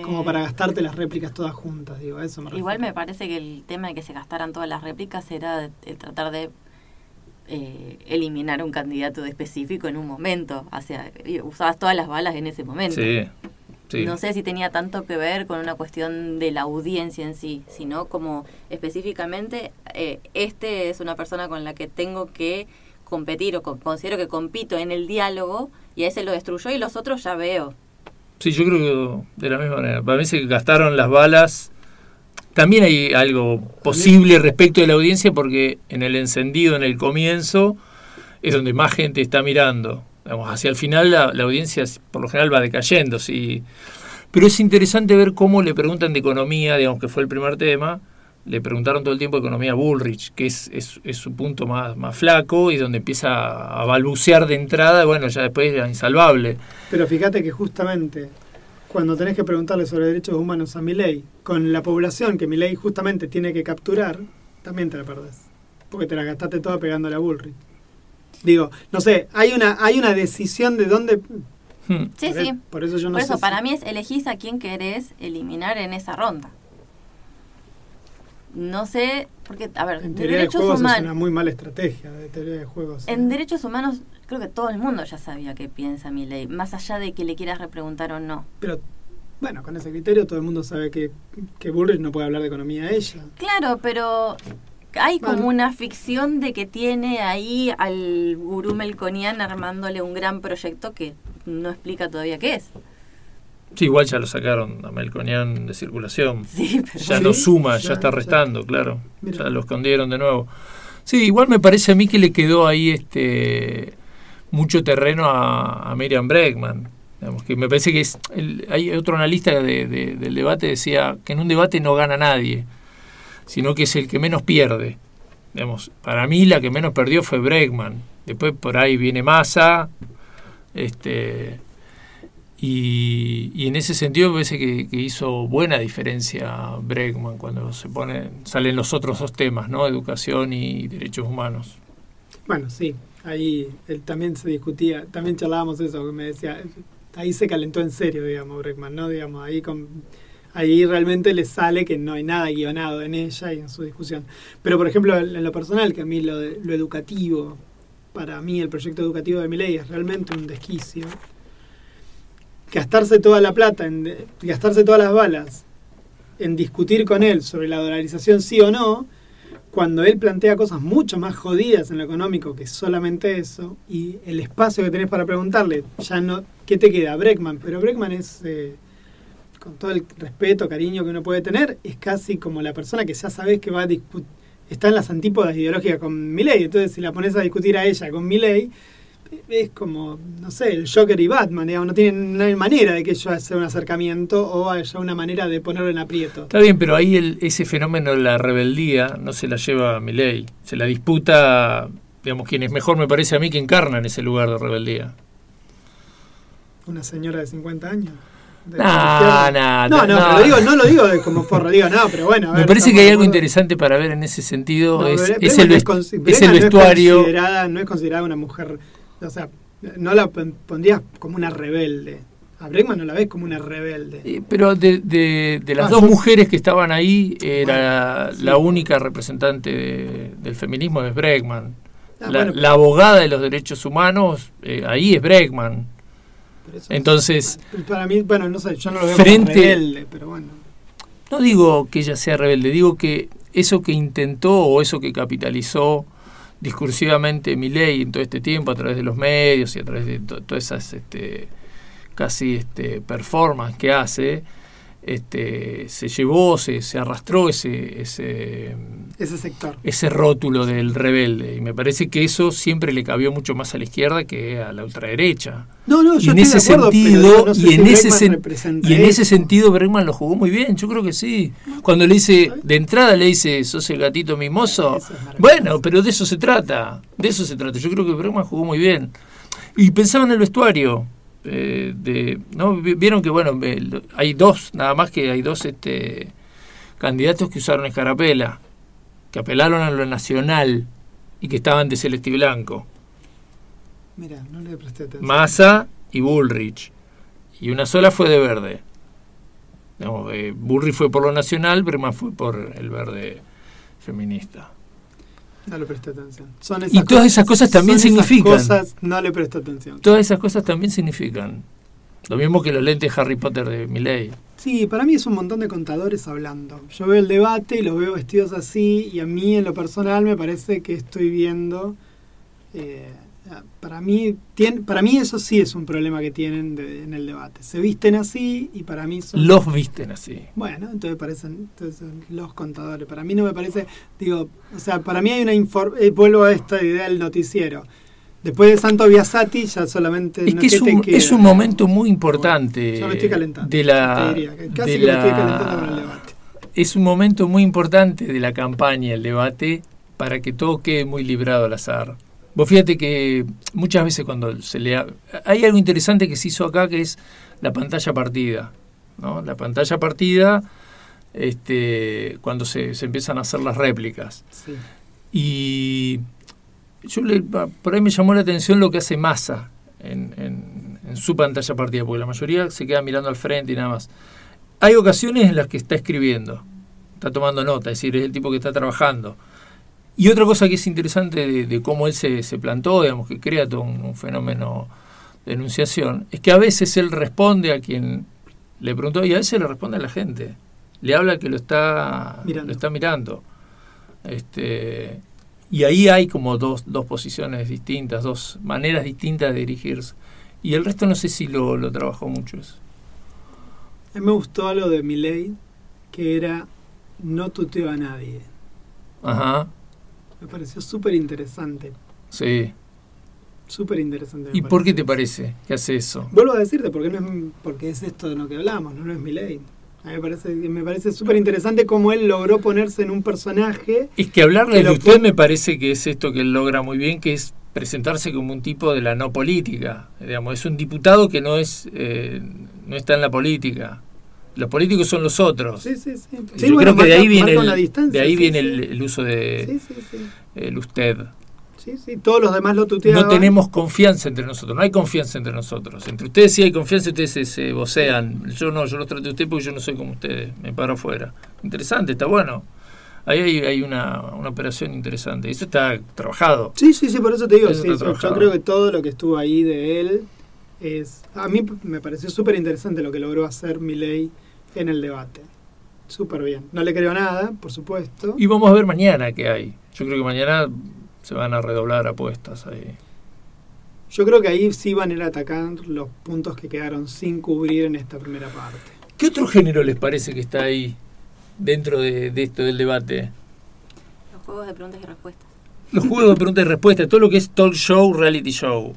Como para gastarte las réplicas todas juntas, digo, eso me Igual me parece que el tema de que se gastaran todas las réplicas era tratar de eh, eliminar un candidato específico en un momento. O sea, usabas todas las balas en ese momento. No sé si tenía tanto que ver con una cuestión de la audiencia en sí, sino como específicamente, eh, este es una persona con la que tengo que competir o considero que compito en el diálogo y a ese lo destruyó y los otros ya veo Sí, yo creo que de la misma manera. Para mí se gastaron las balas. También hay algo posible respecto de la audiencia porque en el encendido, en el comienzo, es donde más gente está mirando. hacia el final la, audiencia por lo general va decayendo. Sí. Pero es interesante ver cómo le preguntan de economía, digamos que fue el primer tema, le preguntaron todo el tiempo economía a Bullrich, que es, es, su punto más, más flaco y donde empieza a balbucear de entrada, bueno, ya después era insalvable. Pero fíjate que justamente cuando tenés que preguntarle sobre derechos humanos a Milei, con la población que Milei justamente tiene que capturar, también te la perdés. Porque te la gastaste toda pegándole a Bullrich. Digo, no sé, hay una, hay una decisión de dónde... Hmm. Sí, sí. E, por eso yo no por eso, para mí es elegís a quién querés eliminar en esa ronda no sé, porque, a ver, en derechos humanos. Es una muy mala estrategia de teoría de juegos. En derechos humanos, creo que todo el mundo ya sabía qué piensa mi ley, más allá de que le quieras repreguntar o no. Pero, bueno, con ese criterio todo el mundo sabe que, que Bullrich no puede hablar de economía a ella. Claro, pero hay como una ficción de que tiene ahí al gurú Melconian armándole un gran proyecto que no explica todavía qué es. Sí, igual ya lo sacaron a Melconian de circulación. ya no suma, ya, está restando, claro. Ya lo escondieron de nuevo. Sí, igual me parece a mí que le quedó ahí este mucho terreno a, Miriam Bregman. que me parece que es hay otro analista de, del debate decía que en un debate no gana nadie, sino que es el que menos pierde. Digamos, para mí la que menos perdió fue Bregman. Después por ahí viene Massa, este y, en ese sentido me parece que, hizo buena diferencia Bregman cuando se pone, salen los otros dos temas, ¿no? Educación y derechos humanos. Bueno, sí, ahí él también se discutía, también charlábamos eso, que me decía, ahí se calentó en serio, digamos, Bregman, ¿no? Digamos, ahí con ahí realmente le sale que no hay nada guionado en ella y en su discusión. Pero, por ejemplo, en lo personal, que a mí lo, lo educativo, para mí el proyecto educativo de mi ley es realmente un desquicio gastarse toda la plata, en, gastarse todas las balas en discutir con él sobre la dolarización sí o no, cuando él plantea cosas mucho más jodidas en lo económico que solamente eso, y el espacio que tenés para preguntarle, ya no, ¿qué te queda? Breckman, pero Breckman es, eh, con todo el respeto, cariño que uno puede tener, es casi como la persona que ya sabes que va a discutir, está en las antípodas ideológicas con Milley, entonces si la pones a discutir a ella con Milley, es como, no sé, el Joker y Batman, digamos, no tienen manera de que ellos haga un acercamiento o haya una manera de ponerlo en aprieto. Está bien, pero ahí el, ese fenómeno de la rebeldía no se la lleva a Milley, se la disputa, digamos, quien es mejor me parece a mí que encarna en ese lugar de rebeldía. Una señora de 50 años. no, no, no, no, Lo digo, no lo digo como forro, digo, no, pero bueno. me parece que hay algo interesante para ver en ese sentido. es, es, el, es, el vestuario. no es considerada una mujer o sea, no la pondrías como una rebelde. A Bregman no la ves como una rebelde. Eh, pero de, de, las ah, dos mujeres que estaban ahí, era la única representante del feminismo es Bregman. Ah, la, abogada de los derechos humanos, eh, ahí es Bregman. Entonces. Para mí, bueno, no sé, yo no lo veo frente, como rebelde, pero bueno. no digo que ella sea rebelde, digo que eso que intentó o eso que capitalizó discursivamente mi ley en todo este tiempo a través de los medios y a través de todas esas este, casi este, performance que hace, este, se llevó, se, se arrastró ese, ese, ese sector. Ese rótulo del rebelde. Y me parece que eso siempre le cabió mucho más a la izquierda que a la ultraderecha. No, no, yo y en ese sentido, y en ese y en ese sentido Bregman lo jugó muy bien, yo creo que sí. Cuando le dice, de entrada le dice, sos el gatito mimoso. bueno, pero de eso se trata, de eso se trata. Yo creo que Bregman jugó muy bien. Y pensaba en el vestuario. Eh, de, ¿no? Vieron que, bueno, hay dos, nada más que hay dos este, candidatos que usaron escarapela, que apelaron a lo nacional y que estaban de celeste y blanco. Mira, no le presté atención. Massa y Bullrich. Y una sola fue de verde. Eh, Bullrich fue por lo nacional, Berman fue por el verde feminista. No le presté atención. y todas esas cosas también significan. Cosas, no le presté atención. Todas esas cosas también significan. Lo mismo que los lentes Harry Potter de Milley. Sí, para mí es un montón de contadores hablando. Yo veo el debate y los veo vestidos así y a mí en lo personal me parece que estoy viendo eh, para mí, tiene, para mí eso sí es un problema que tienen en el debate. Se visten así y para mí son... Los visten así. Bueno, entonces parecen entonces, los contadores. Para mí no me parece, digo, o sea, para mí hay una... Eh, vuelvo a esta idea del noticiero. Después de Santo Biasati ya solamente... Es que es, un, es un momento muy importante. yo me estoy calentando. De la, casi que me estoy calentando con el debate. Es un momento muy importante de la campaña, el debate, para que todo quede muy librado al azar. Vos fíjate que muchas veces cuando se le... Hay algo interesante que se hizo acá que es la pantalla partida. ¿no? La pantalla partida este, cuando se, empiezan a hacer las réplicas. Y yo le, por ahí me llamó la atención lo que hace Massa en, en, su pantalla partida, porque la mayoría se queda mirando al frente y nada más. Hay ocasiones en las que está escribiendo, está tomando nota, es decir, es el tipo que está trabajando. Y otra cosa que es interesante de, cómo él se, se, plantó, digamos, que crea todo un, fenómeno de enunciación, es que a veces él responde a quien le preguntó y a veces le responde a la gente. Le habla que lo está mirando. Lo está mirando. Este, y ahí hay como dos, dos posiciones distintas, dos maneras distintas de dirigirse. Y el resto no sé si lo, lo trabajó mucho eso. A mí me gustó algo de Milley, que era no tuteo a nadie. Ajá. Me pareció súper interesante. Sí. Súper interesante. ¿Y por qué te parece que hace eso? Vuelvo a decirte, porque, no es, porque es esto de lo que hablamos, no, es mi ley. A mí me parece, me parece súper interesante cómo él logró ponerse en un personaje. Es que hablarle de usted me parece que es esto que él logra muy bien, que es presentarse como un tipo de la no política. Digamos, es un diputado que no es eh, no está en la política. Los políticos son los otros. Sí, sí, sí. Yo creo que de ahí viene, el, de ahí viene el, uso de el usted. Sí, sí, todos los demás lo tuteaban. No tenemos confianza entre nosotros, no hay confianza entre nosotros. Entre ustedes sí hay confianza, ustedes se, vocean. Yo no, yo los trato a usted porque yo no soy como ustedes, me paro afuera. Interesante, está bueno. Ahí hay, hay una, una, operación interesante. Eso está trabajado. Sí, sí, sí, por eso te digo. yo creo que todo lo que estuvo ahí de él es. A mí me pareció súper interesante lo que logró hacer Milei en el debate. Súper bien. No le creo nada, por supuesto. Y vamos a ver mañana qué hay. Yo creo que mañana se van a redoblar apuestas ahí. Yo creo que ahí sí van a ir a atacar los puntos que quedaron sin cubrir en esta primera parte. ¿Qué otro género les parece que está ahí dentro de, esto del debate? Los juegos de preguntas y respuestas. Los juegos de preguntas y respuestas, todo lo que es talk show, reality show.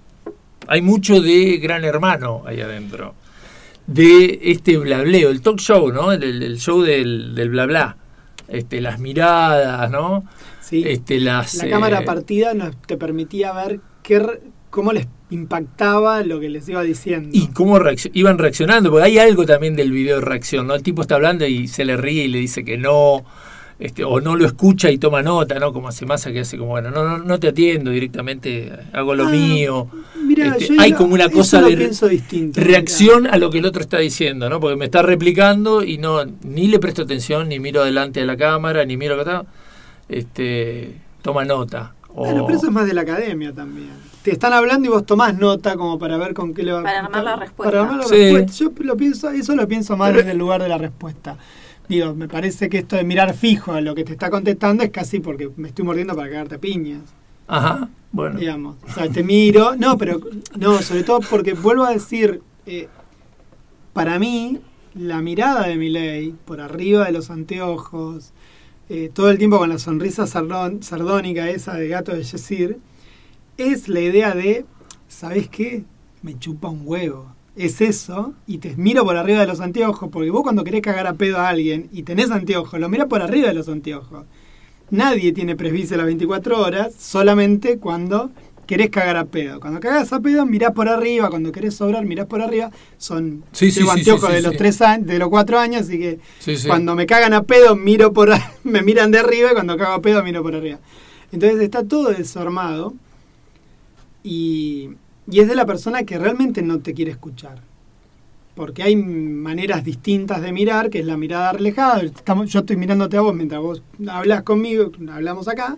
Hay mucho de gran hermano ahí adentro de este blableo, el talk show, ¿no? El, show del, del bla bla. Este, las miradas, ¿no? Sí. Este, las, la cámara eh, partida nos te permitía ver qué, cómo les impactaba lo que les iba diciendo. Y cómo iban reaccionando, porque hay algo también del video de reacción, ¿no? El tipo está hablando y se le ríe y le dice que no, este, o no lo escucha y toma nota, ¿no? Como hace masa que hace como, bueno, no, no, no te atiendo directamente, hago lo ah, mío. Este, hay como una cosa de reacción a lo que el otro está diciendo, ¿no? Porque me está replicando y no ni le presto atención, ni miro adelante de la cámara, ni miro acá, este, toma nota. O... Bueno, pero eso es más de la academia también. Te están hablando y vos tomás nota como para ver con qué le va Para armar la respuesta. Para armar la Sí. respuesta. Yo lo pienso, eso lo pienso más desde el lugar de la respuesta. Digo, me parece que esto de mirar fijo a lo que te está contestando es casi porque me estoy mordiendo para cagarte a piñas. Ajá, bueno. digamos. O sea, te miro. No, pero no, sobre todo porque vuelvo a decir, eh, para mí, la mirada de Milei, por arriba de los anteojos, eh, todo el tiempo con la sonrisa sardón- sardónica esa de gato de Yesir, es la idea de, ¿sabes qué? Me chupa un huevo. Es eso, y te miro por arriba de los anteojos, porque vos cuando querés cagar a pedo a alguien y tenés anteojos, lo mirás por arriba de los anteojos. Nadie tiene presbicia las 24 horas, solamente cuando querés cagar a pedo. Cuando cagás a pedo, mirás por arriba, cuando querés sobrar, mirás por arriba. Son Sí, sí, anteojos sí, de los tres años, de los cuatro años, así que cuando me cagan a pedo, miro por me miran de arriba y cuando cago a pedo miro por arriba. Entonces está todo desarmado y, y es de la persona que realmente no te quiere escuchar. Porque hay maneras distintas de mirar, que es la mirada. Estamos, yo estoy mirándote a vos mientras vos hablas conmigo, hablamos acá.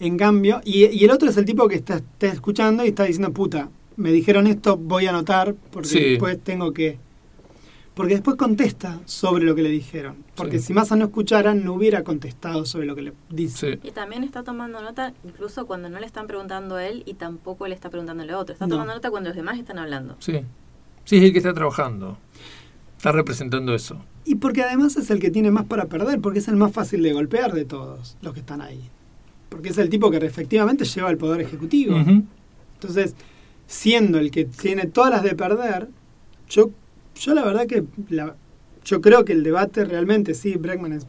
En cambio, y, y el otro es el tipo que está, está escuchando y está diciendo, puta, me dijeron esto, voy a anotar, porque Sí. después tengo que... Porque después contesta sobre lo que le dijeron. Porque Sí. si Massa no escuchara, no hubiera contestado sobre lo que le dice. Sí. Y también está tomando nota incluso cuando no le están preguntando a él y tampoco le está preguntándole a otro. Está No. tomando nota cuando los demás están hablando. Sí. Sí, es el que está trabajando. Está representando eso. Y porque además es el que tiene más para perder, porque es el más fácil de golpear de todos los que están ahí. Porque es el tipo que efectivamente lleva el poder ejecutivo. Entonces, siendo el que tiene todas las de perder, yo, yo la verdad que la- yo creo que el debate realmente, sí, Breckman es,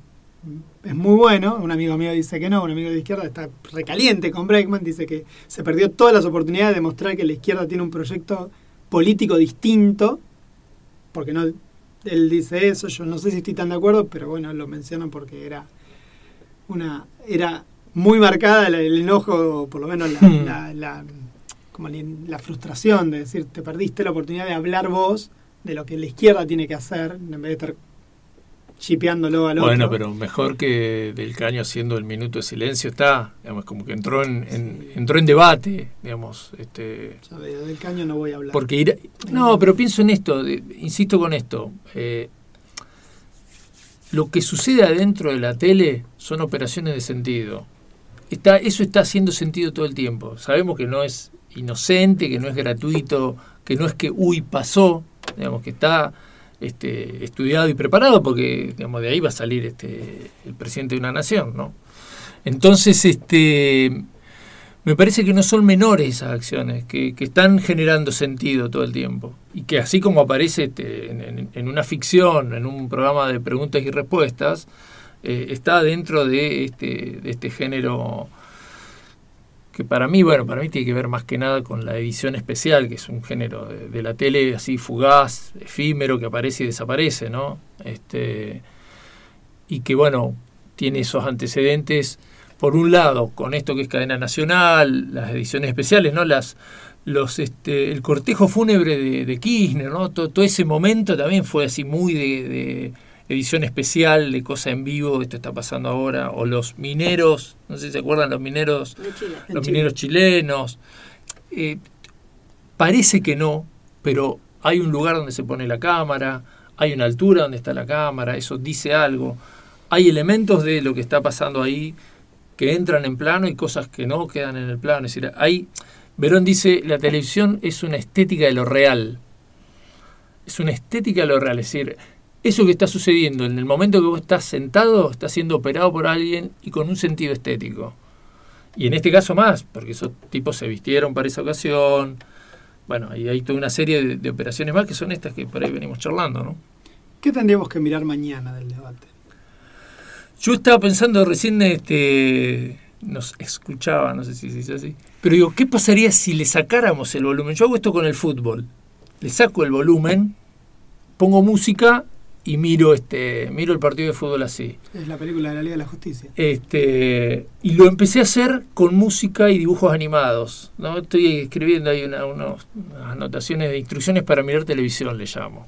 es muy bueno. Un amigo mío dice que no, un amigo de izquierda está recaliente con Breckman, dice que se perdió todas las oportunidades de demostrar que la izquierda tiene un proyecto político distinto, porque no él dice eso, yo no sé si estoy tan de acuerdo, pero bueno, lo menciono porque era una era muy marcada el, enojo, o por lo menos la, Hmm. la- la- como la, la frustración de decir, te perdiste la oportunidad de hablar vos de lo que la izquierda tiene que hacer, en vez de estar chipeándolo al Bueno, otro. pero mejor que Del Caño haciendo el minuto de silencio está, digamos, como que entró en, en- entró en debate, digamos, este, Yo de- del caño no voy a hablar. porque ir, no, pero pienso en esto, de- insisto con esto, eh, lo que sucede adentro de la tele son operaciones de sentido. Está, eso está haciendo sentido todo el tiempo. Sabemos que no es inocente, que no es gratuito, que no es que uy pasó, digamos que está este, estudiado y preparado porque digamos de ahí va a salir este el presidente de una nación, ¿no? Entonces, este me parece que no son menores esas acciones, que, que están generando sentido todo el tiempo. Y que así como aparece este, en, una ficción, en un programa de preguntas y respuestas, eh, está dentro de este, de este género que para mí, bueno, para mí tiene que ver más que nada con la edición especial, que es un género de, la tele así fugaz, efímero, que aparece y desaparece, ¿no? Este, y que, bueno, tiene esos antecedentes, por un lado, con esto que es cadena nacional, las ediciones especiales, ¿no? Las, los, este, el cortejo fúnebre de, de Kirchner, ¿no? Todo, ese momento también fue así muy de edición especial, de cosa en vivo, esto está pasando ahora, o los mineros, no sé si se acuerdan, los mineros Chile. Los Chile. mineros chilenos. Eh, parece que no, pero hay un lugar donde se pone la cámara, hay una altura donde está la cámara, eso dice algo. Hay elementos de lo que está pasando ahí que entran en plano y cosas que no quedan en el plano. Es decir, hay, Verón dice, la televisión es una estética de lo real. Es una estética de lo real. Es decir, eso que está sucediendo en el momento que vos estás sentado está siendo operado por alguien y con un sentido estético. Y en este caso más, porque esos tipos se vistieron para esa ocasión. Bueno, y hay toda una serie de, de operaciones más que son estas que por ahí venimos charlando, ¿no? ¿Qué tendríamos que mirar mañana del debate? Yo estaba pensando recién, este, nos escuchaba, no sé si se dice así, pero digo, ¿qué pasaría si le sacáramos el volumen? Yo hago esto con el fútbol. Le saco el volumen, pongo música y miro este, miro el partido de fútbol así. Es la película de la Liga de la Justicia. Este, y lo empecé a hacer con música y dibujos animados. ¿no? Estoy escribiendo ahí una- unos- unas anotaciones de instrucciones para mirar televisión, le llamo.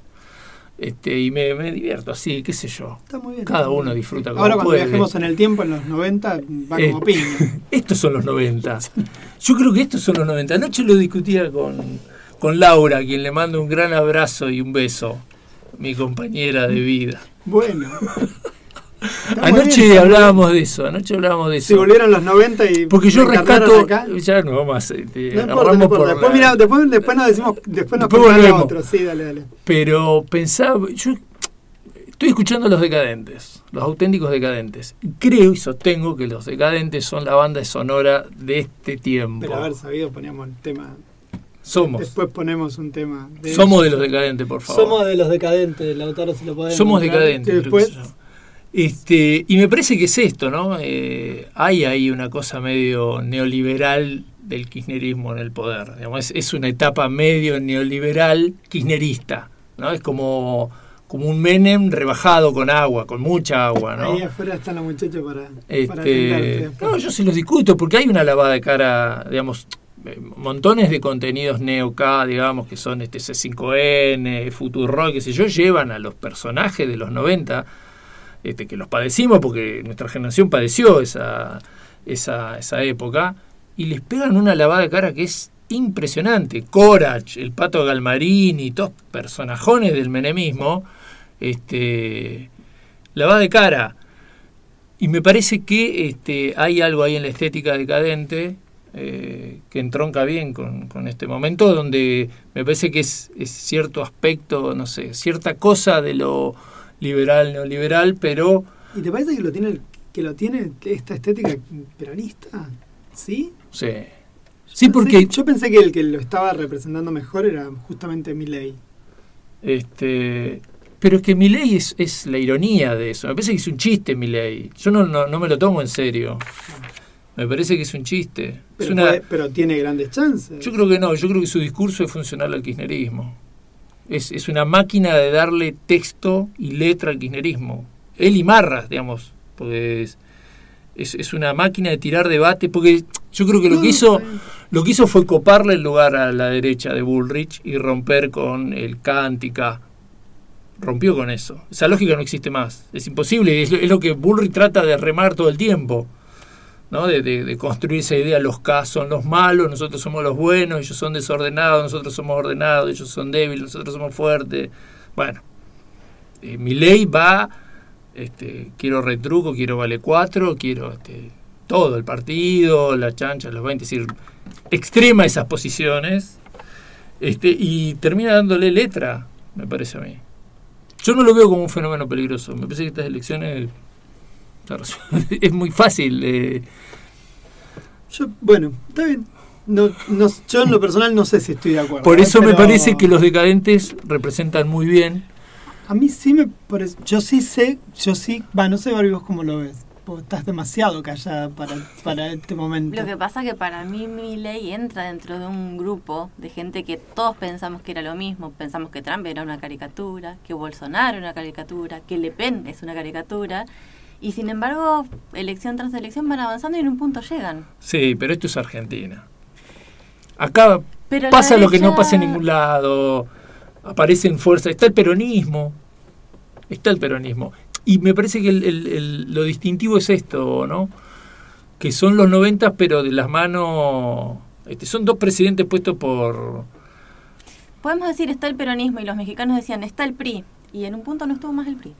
Este, y me, me divierto así, qué sé yo. Está muy bien. Cada uno disfruta como Ahora cuando puede. viajemos en el tiempo, en los 90, va como Eh, piña. Estos son los 90. Yo creo que estos son los 90. Anoche lo discutía con, con Laura, quien le mando un gran abrazo y un beso, mi compañera de vida. Bueno. Anoche bien, hablábamos de eso, anoche hablábamos de eso. volvieran los 90 y. Porque yo rescato, acá, ya no vamos a este, no importa, no Después, la- mira, después, después nos decimos. Después nos volvemos. otro. Sí, dale, dale. Pero pensaba, yo estoy escuchando a los decadentes, los auténticos decadentes. Creo y sostengo que los decadentes son la banda sonora de este tiempo. Pero haber sabido, poníamos el tema. Somos. Después ponemos un tema. De Somos de los decadentes, por favor. Somos de los decadentes, Lautaro, si lo podemos. Somos encontrar. decadentes. Y después, se. Este, y me parece que es esto, ¿no? Eh, hay ahí una cosa medio neoliberal del kirchnerismo en el poder. digamos, es, es una etapa medio neoliberal kirchnerista, ¿no? Es como, como un Menem rebajado con agua, con mucha agua, ¿no? ahí afuera está la muchacha para, para Este, atenderte. no, yo sí los discuto porque hay una lavada de cara, digamos, montones de contenidos neo-K, digamos, que son este C5N, Futurock, qué sé yo, llevan a los personajes de los 90, este, que los padecimos porque nuestra generación padeció esa, esa, esa época, y les pegan una lavada de cara que es impresionante. Corach, el Pato Galmarini, todos personajones del menemismo, este, lavada de cara. Y me parece que este, hay algo ahí en la estética decadente eh, que entronca bien con, con este momento, donde me parece que es, es cierto aspecto, no sé, cierta cosa de lo liberal, neoliberal, pero ¿Y te parece que lo tiene que lo tiene esta estética peronista? ¿Sí? sí. Sí, Yo porque pensé- yo pensé que el que lo estaba representando mejor era justamente Milley. este pero es que Milei es, es la ironía de eso. Me parece que es un chiste Milei. Yo no, no, no me lo tomo en serio. Me parece que es un chiste. Es Pero, una, puede- pero tiene grandes chances. Yo creo que no, yo creo que su discurso es funcional al kirchnerismo. Es, es una máquina de darle texto y letra al kirchnerismo. Él y Marras, digamos, porque es, es, es una máquina de tirar debate, porque yo creo que lo que hizo, lo que hizo fue coparle el lugar a la derecha de Bullrich y romper con el Cántica. Rompió con eso. Esa lógica no existe más. Es imposible. Es lo que Bullrich trata de remar todo el tiempo. ¿No? De, de- de construir esa idea, los K son los malos, nosotros somos los buenos, ellos son desordenados, nosotros somos ordenados, ellos son débiles, nosotros somos fuertes. Bueno, eh, mi ley va, este, quiero retruco, quiero vale 4, quiero este, todo, el partido, la chancha, los 20, es decir, extrema esas posiciones este, y termina dándole letra, me parece a mí. Yo no lo veo como un fenómeno peligroso, me parece que estas elecciones. es muy fácil. eh, Yo, bueno, está bien. No, no, yo en lo personal no sé si estoy de acuerdo. Por ¿eh? eso me parece que los decadentes representan muy bien. A mí sí me parece. Yo sí sé, yo sí. Va, no sé, Barbie, vos cómo lo ves. Porque estás demasiado callada para, para este momento. Lo que pasa que para mí Milley entra dentro de un grupo de gente que todos pensamos que era lo mismo. Pensamos que Trump era una caricatura, que Bolsonaro era una caricatura, que Le Pen es una caricatura. Y sin embargo, elección tras elección van avanzando y en un punto llegan. Sí, pero esto es Argentina. Acá Pero pasa lo que no pasa en ningún lado. Aparecen fuerzas. Está el peronismo. Está el peronismo. Y me parece que el- el- el- lo distintivo es esto, ¿no? Que son los 90, pero de las manos. Este, son dos presidentes puestos por. Podemos decir está el peronismo y los mexicanos decían está el PRI. Y en un punto no estuvo más el PRI.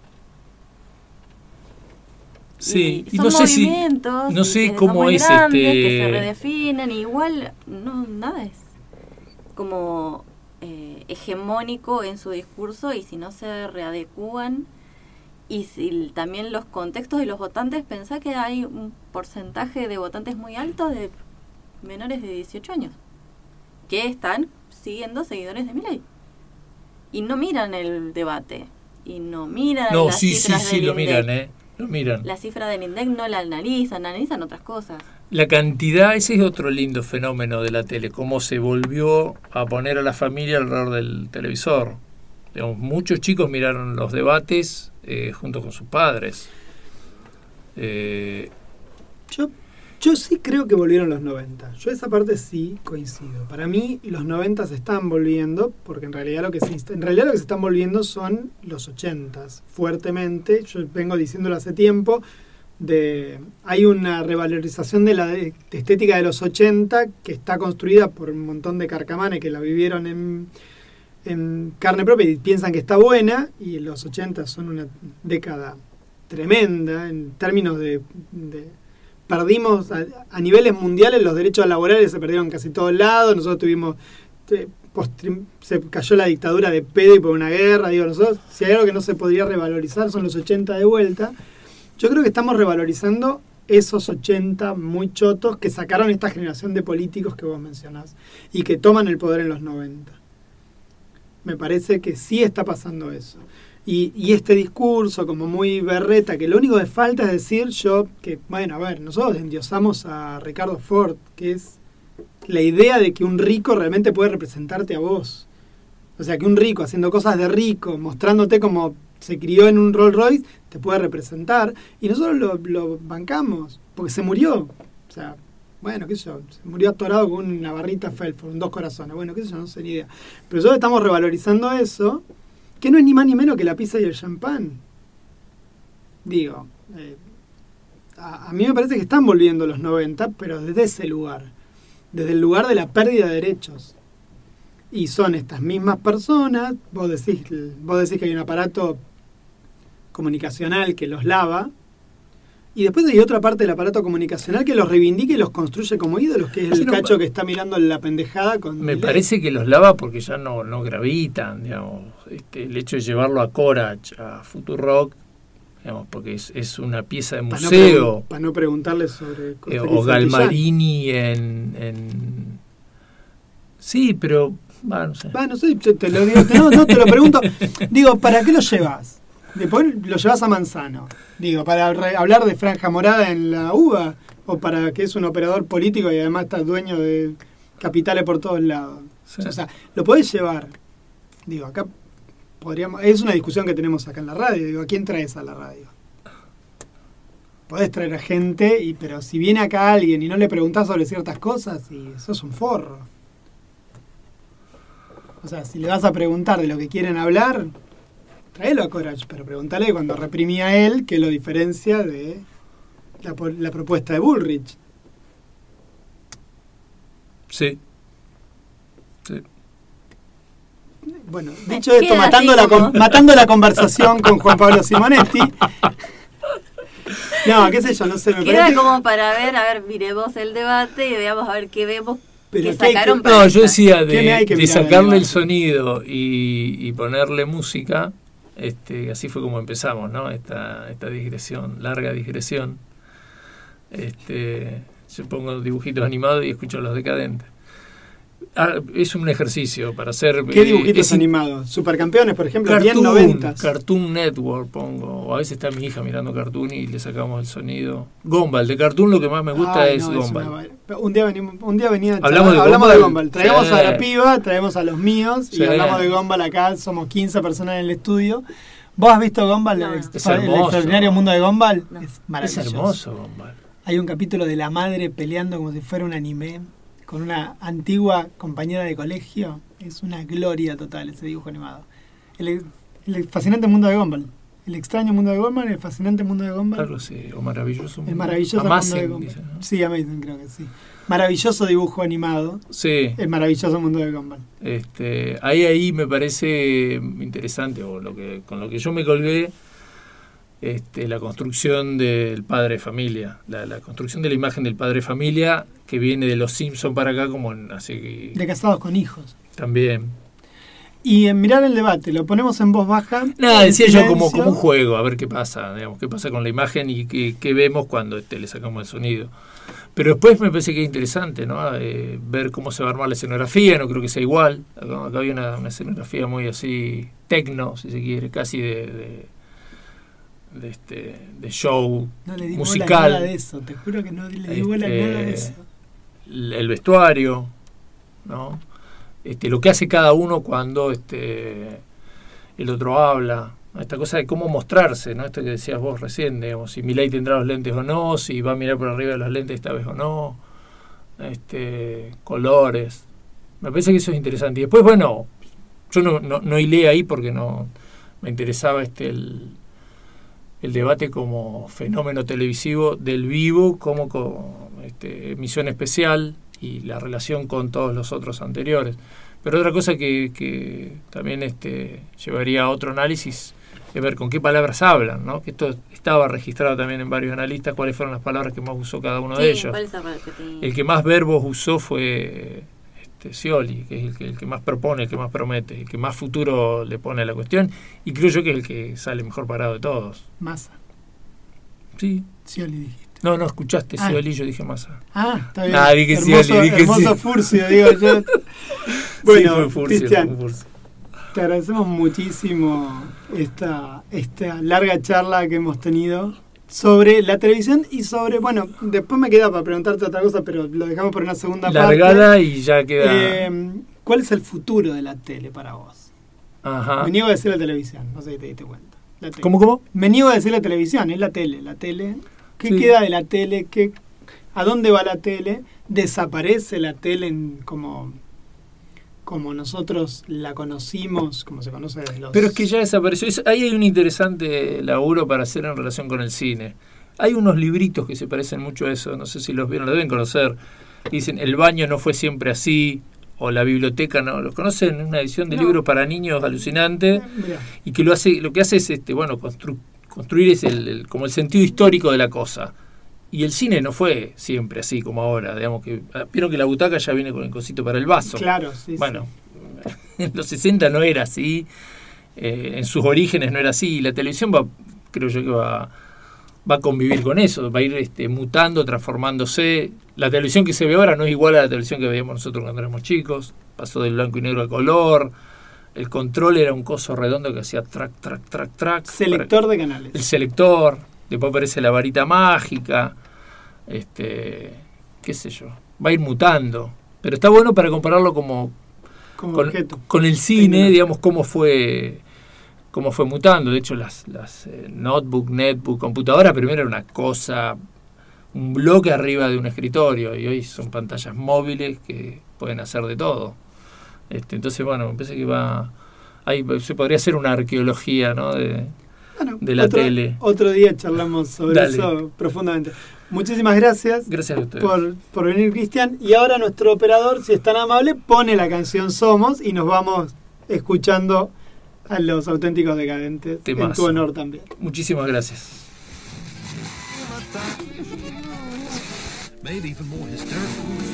Sí, y y son no sé si. movimientos no y sé cómo es grandes, este. que se redefinen igual no nada es como eh, hegemónico en su discurso y si no se readecúan y si también los contextos de los votantes pensá que hay un porcentaje de votantes muy alto de menores de 18 años que están siguiendo seguidores de Milei y no miran el debate y no miran No, las sí, sí, cifras sí, del lo INDEC. miran, ¿eh? Lo miran. La cifra del INDEC no la analizan, analizan otras cosas. La cantidad, ese es otro lindo fenómeno de la tele, cómo se volvió a poner a la familia alrededor del televisor. Digamos, muchos chicos miraron los debates eh, junto con sus padres. Eh, Yo, Yo sí creo que volvieron los 90. Yo esa parte sí coincido. Para mí los 90 se están volviendo, porque en realidad lo que se, en realidad lo que se están volviendo son los 80 fuertemente. Yo vengo diciéndolo hace tiempo. De, hay una revalorización de la de- estética de los 80 que está construida por un montón de carcamanes que la vivieron en, en carne propia y piensan que está buena y los 80 son una década tremenda en términos de, de- perdimos a, a niveles mundiales los derechos laborales se perdieron casi todos lados nosotros tuvimos se cayó la dictadura de pedo y por una guerra digo nosotros si hay algo que no se podría revalorizar son los 80 de vuelta yo creo que estamos revalorizando esos 80 muy chotos que sacaron esta generación de políticos que vos mencionás y que toman el poder en los 90 me parece que sí está pasando eso. Y, y este discurso como muy berreta, que lo único que falta es decir yo que, bueno, a ver, nosotros endiosamos a Ricardo Ford, que es la idea de que un rico realmente puede representarte a vos. O sea, que un rico haciendo cosas de rico, mostrándote como se crió en un Rolls Royce, te puede representar. Y nosotros lo, bancamos, porque se murió. O sea, bueno, qué sé yo, se murió atorado con una barrita Felford, dos corazones. Bueno, qué sé yo, no sé ni idea. Pero nosotros estamos revalorizando eso, que no es ni más ni menos que la pizza y el champán. Digo, eh, a, a mí me parece que están volviendo los 90, pero desde ese lugar, desde el lugar de la pérdida de derechos. Y son estas mismas personas, vos decís, vos decís que hay un aparato comunicacional que los lava, y después hay otra parte del aparato comunicacional que los reivindica y los construye como ídolos, que es el cacho que está mirando la pendejada con Me parece que los lava porque ya no, no gravitan, digamos. Este, el hecho de llevarlo a Corach, a Futurock, digamos, porque es, es una pieza de Para no museo. para no preguntarle sobre Eh, o. Galmarini en, en- Sí, pero... va, no sé. No sé, te lo digo, no, no te lo pregunto. Digo, ¿para qué lo llevas? Después lo llevas a Manzano. Digo, ¿para re- hablar de franja morada en la uva? ¿O para que es un operador político y además está dueño de capitales por todos lados? Sí. O sea, lo podés llevar. Digo, acá podríamos. Es una discusión que tenemos acá en la radio. Digo, ¿a quién traes a la radio? Podés traer a gente, y, pero si viene acá alguien y no le preguntás sobre ciertas cosas, y eso es un forro. O sea, si le vas a preguntar de lo que quieren hablar, tráelo a Corach, pero pregúntale cuando reprimía él qué lo diferencia de la, la propuesta de Bullrich. Sí. Sí. Bueno, dicho esto, matando la, con- matando la conversación con Juan Pablo Simonetti. No, qué sé yo, no sé, me Queda parece. como para ver, a ver, miremos el debate y veamos a ver qué vemos Pero que ¿qué hay que- No, yo decía ¿Qué me hay de, de sacarle el sonido y, y ponerle música. Este, así fue como empezamos, ¿no? Esta, esta digresión, larga digresión. Este, yo pongo dibujitos animados y escucho los decadentes. Ah, es un ejercicio para hacer. ¿Qué dibujitos es animados? Supercampeones, por ejemplo, bien Cartoon, noventas. Cartoon Network pongo. O a veces está mi hija mirando Cartoon y le sacamos el sonido. Gombal, de Cartoon lo que más me gusta Ay, es no, Gombal. una un día venimos, un día venía a Hablamos de hablamos Gumball. de Gumball. Traemos Sí. a la piba, traemos a los míos Sí. y hablamos de Gumball acá. Somos 15 personas en el estudio. ¿Vos has visto Gumball? No. el, Es extraordinario mundo de Gumball. No. Es Es maravilloso. hermoso Gombal. Hay un capítulo de la madre peleando como si fuera un anime con una antigua compañera de colegio. Es una gloria total ese dibujo animado. El, el fascinante mundo de Gumball. El extraño mundo de Gumball, el fascinante mundo de Gumball. Algo así, o maravilloso. El maravilloso Amazing, mundo de Gumball. dice, ¿no? Sí, Amazing creo que sí. Maravilloso dibujo animado. Sí, El maravilloso mundo de Gumball. este, ahí ahí me parece interesante, o lo que con lo que yo me colgué, este, la construcción del padre familia, la, la construcción de la imagen del padre de familia que viene de los Simpson para acá, como en- así que De casados con hijos. también. Y en mirar el debate, lo ponemos en voz baja. Nada, decía yo como, como un juego, a ver qué pasa, digamos, qué pasa con la imagen y qué, qué vemos cuando este, le sacamos el sonido. Pero después me parece que es interesante, ¿no? Eh, ver cómo se va a armar la escenografía, no creo que sea igual. Acá, acá había una, una escenografía muy así, tecno, si se quiere, casi de, de, de este, de show, No le di musical. nada de eso, te juro que no le di Este, nada de eso. el, vestuario, ¿no? Este, lo que hace cada uno cuando este, el otro habla, esta cosa de cómo mostrarse, ¿no? Esto que decías vos recién, digamos, si Milei tendrá los lentes o no, si va a mirar por arriba de los lentes esta vez o no, este, colores. Me parece que eso es interesante. Y después, bueno, yo no, no, no hilé ahí porque no me interesaba este el, el debate como fenómeno televisivo del vivo, como con este, emisión especial y la relación con todos los otros anteriores. Pero otra cosa que, que también este, llevaría a otro análisis es ver con qué palabras hablan, ¿no? Que esto estaba registrado también en varios analistas, cuáles fueron las palabras que más usó cada uno de ellos. El que más verbos usó fue este, Scioli, que es el que, el que más propone, el que más promete, el que más futuro le pone a la cuestión, y creo yo que es el que sale mejor parado de todos. Massa. Sí. Scioli dijiste. No, no escuchaste Ah. Scioli, yo dije Massa. Ah, está bien. Ah, dije hermoso, Scioli, dije hermoso. Furcio, digo yo. Bueno, Sí, fue Furcio, Cristian, fue Furcio. te agradecemos muchísimo esta, esta larga charla que hemos tenido sobre la televisión y sobre, bueno, después me queda para preguntarte otra cosa, pero lo dejamos para una segunda Largada y ya parte. queda. Eh, ¿Cuál es el futuro de la tele para vos? Ajá. Me niego a decir la televisión, no sé si te diste cuenta. La tele. ¿Cómo, cómo? Me niego a decir la televisión, es la tele. La tele. ¿Qué Sí. queda de la tele? ¿Qué, ¿A dónde va la tele? ¿Desaparece la tele en- como, como nosotros la conocimos, como se conoce desde los... Pero es que ya desapareció. Es- ahí hay un interesante laburo para hacer en relación con el cine. Hay unos libritos que se parecen mucho a eso, no sé si los vieron, los deben conocer. Dicen, el baño no fue siempre así, o la biblioteca no. ¿Los conocen? Una edición de No. libros para niños alucinante. Y que lo hace lo que hace es este bueno constru- construir es el, el- como el sentido histórico de la cosa y el cine no fue siempre así como ahora digamos que ah, vieron que la butaca ya viene con el cosito para el vaso claro, sí, sí. bueno en los 60 no era así eh, en sus orígenes no era así y la televisión va creo yo que va va a convivir con eso va a ir este, mutando transformándose la televisión que se ve ahora no es igual a la televisión que veíamos nosotros cuando éramos chicos pasó del blanco y negro al color el control era un coso redondo que hacía track, track, track, track. Selector de canales. El selector. Después aparece la varita mágica. Este, qué sé yo. Va a ir mutando. Pero está bueno para compararlo como como con, el cine, digamos, cómo fue cómo fue mutando. De hecho, las, las eh, notebook, netbook, computadora primero era una cosa, un bloque arriba de un escritorio y hoy son pantallas móviles que pueden hacer de todo. Este, entonces, bueno, me parece que va... Ahí se podría hacer una arqueología, ¿no? De, Bueno, de la otro, tele. Otro día charlamos sobre Dale. eso profundamente. Muchísimas gracias. gracias a ustedes. por, por venir, Cristian. Y ahora nuestro operador, si es tan amable, pone la canción Somos y nos vamos escuchando a los auténticos decadentes en Temazo. tu honor también. Muchísimas gracias. made even more hysterical.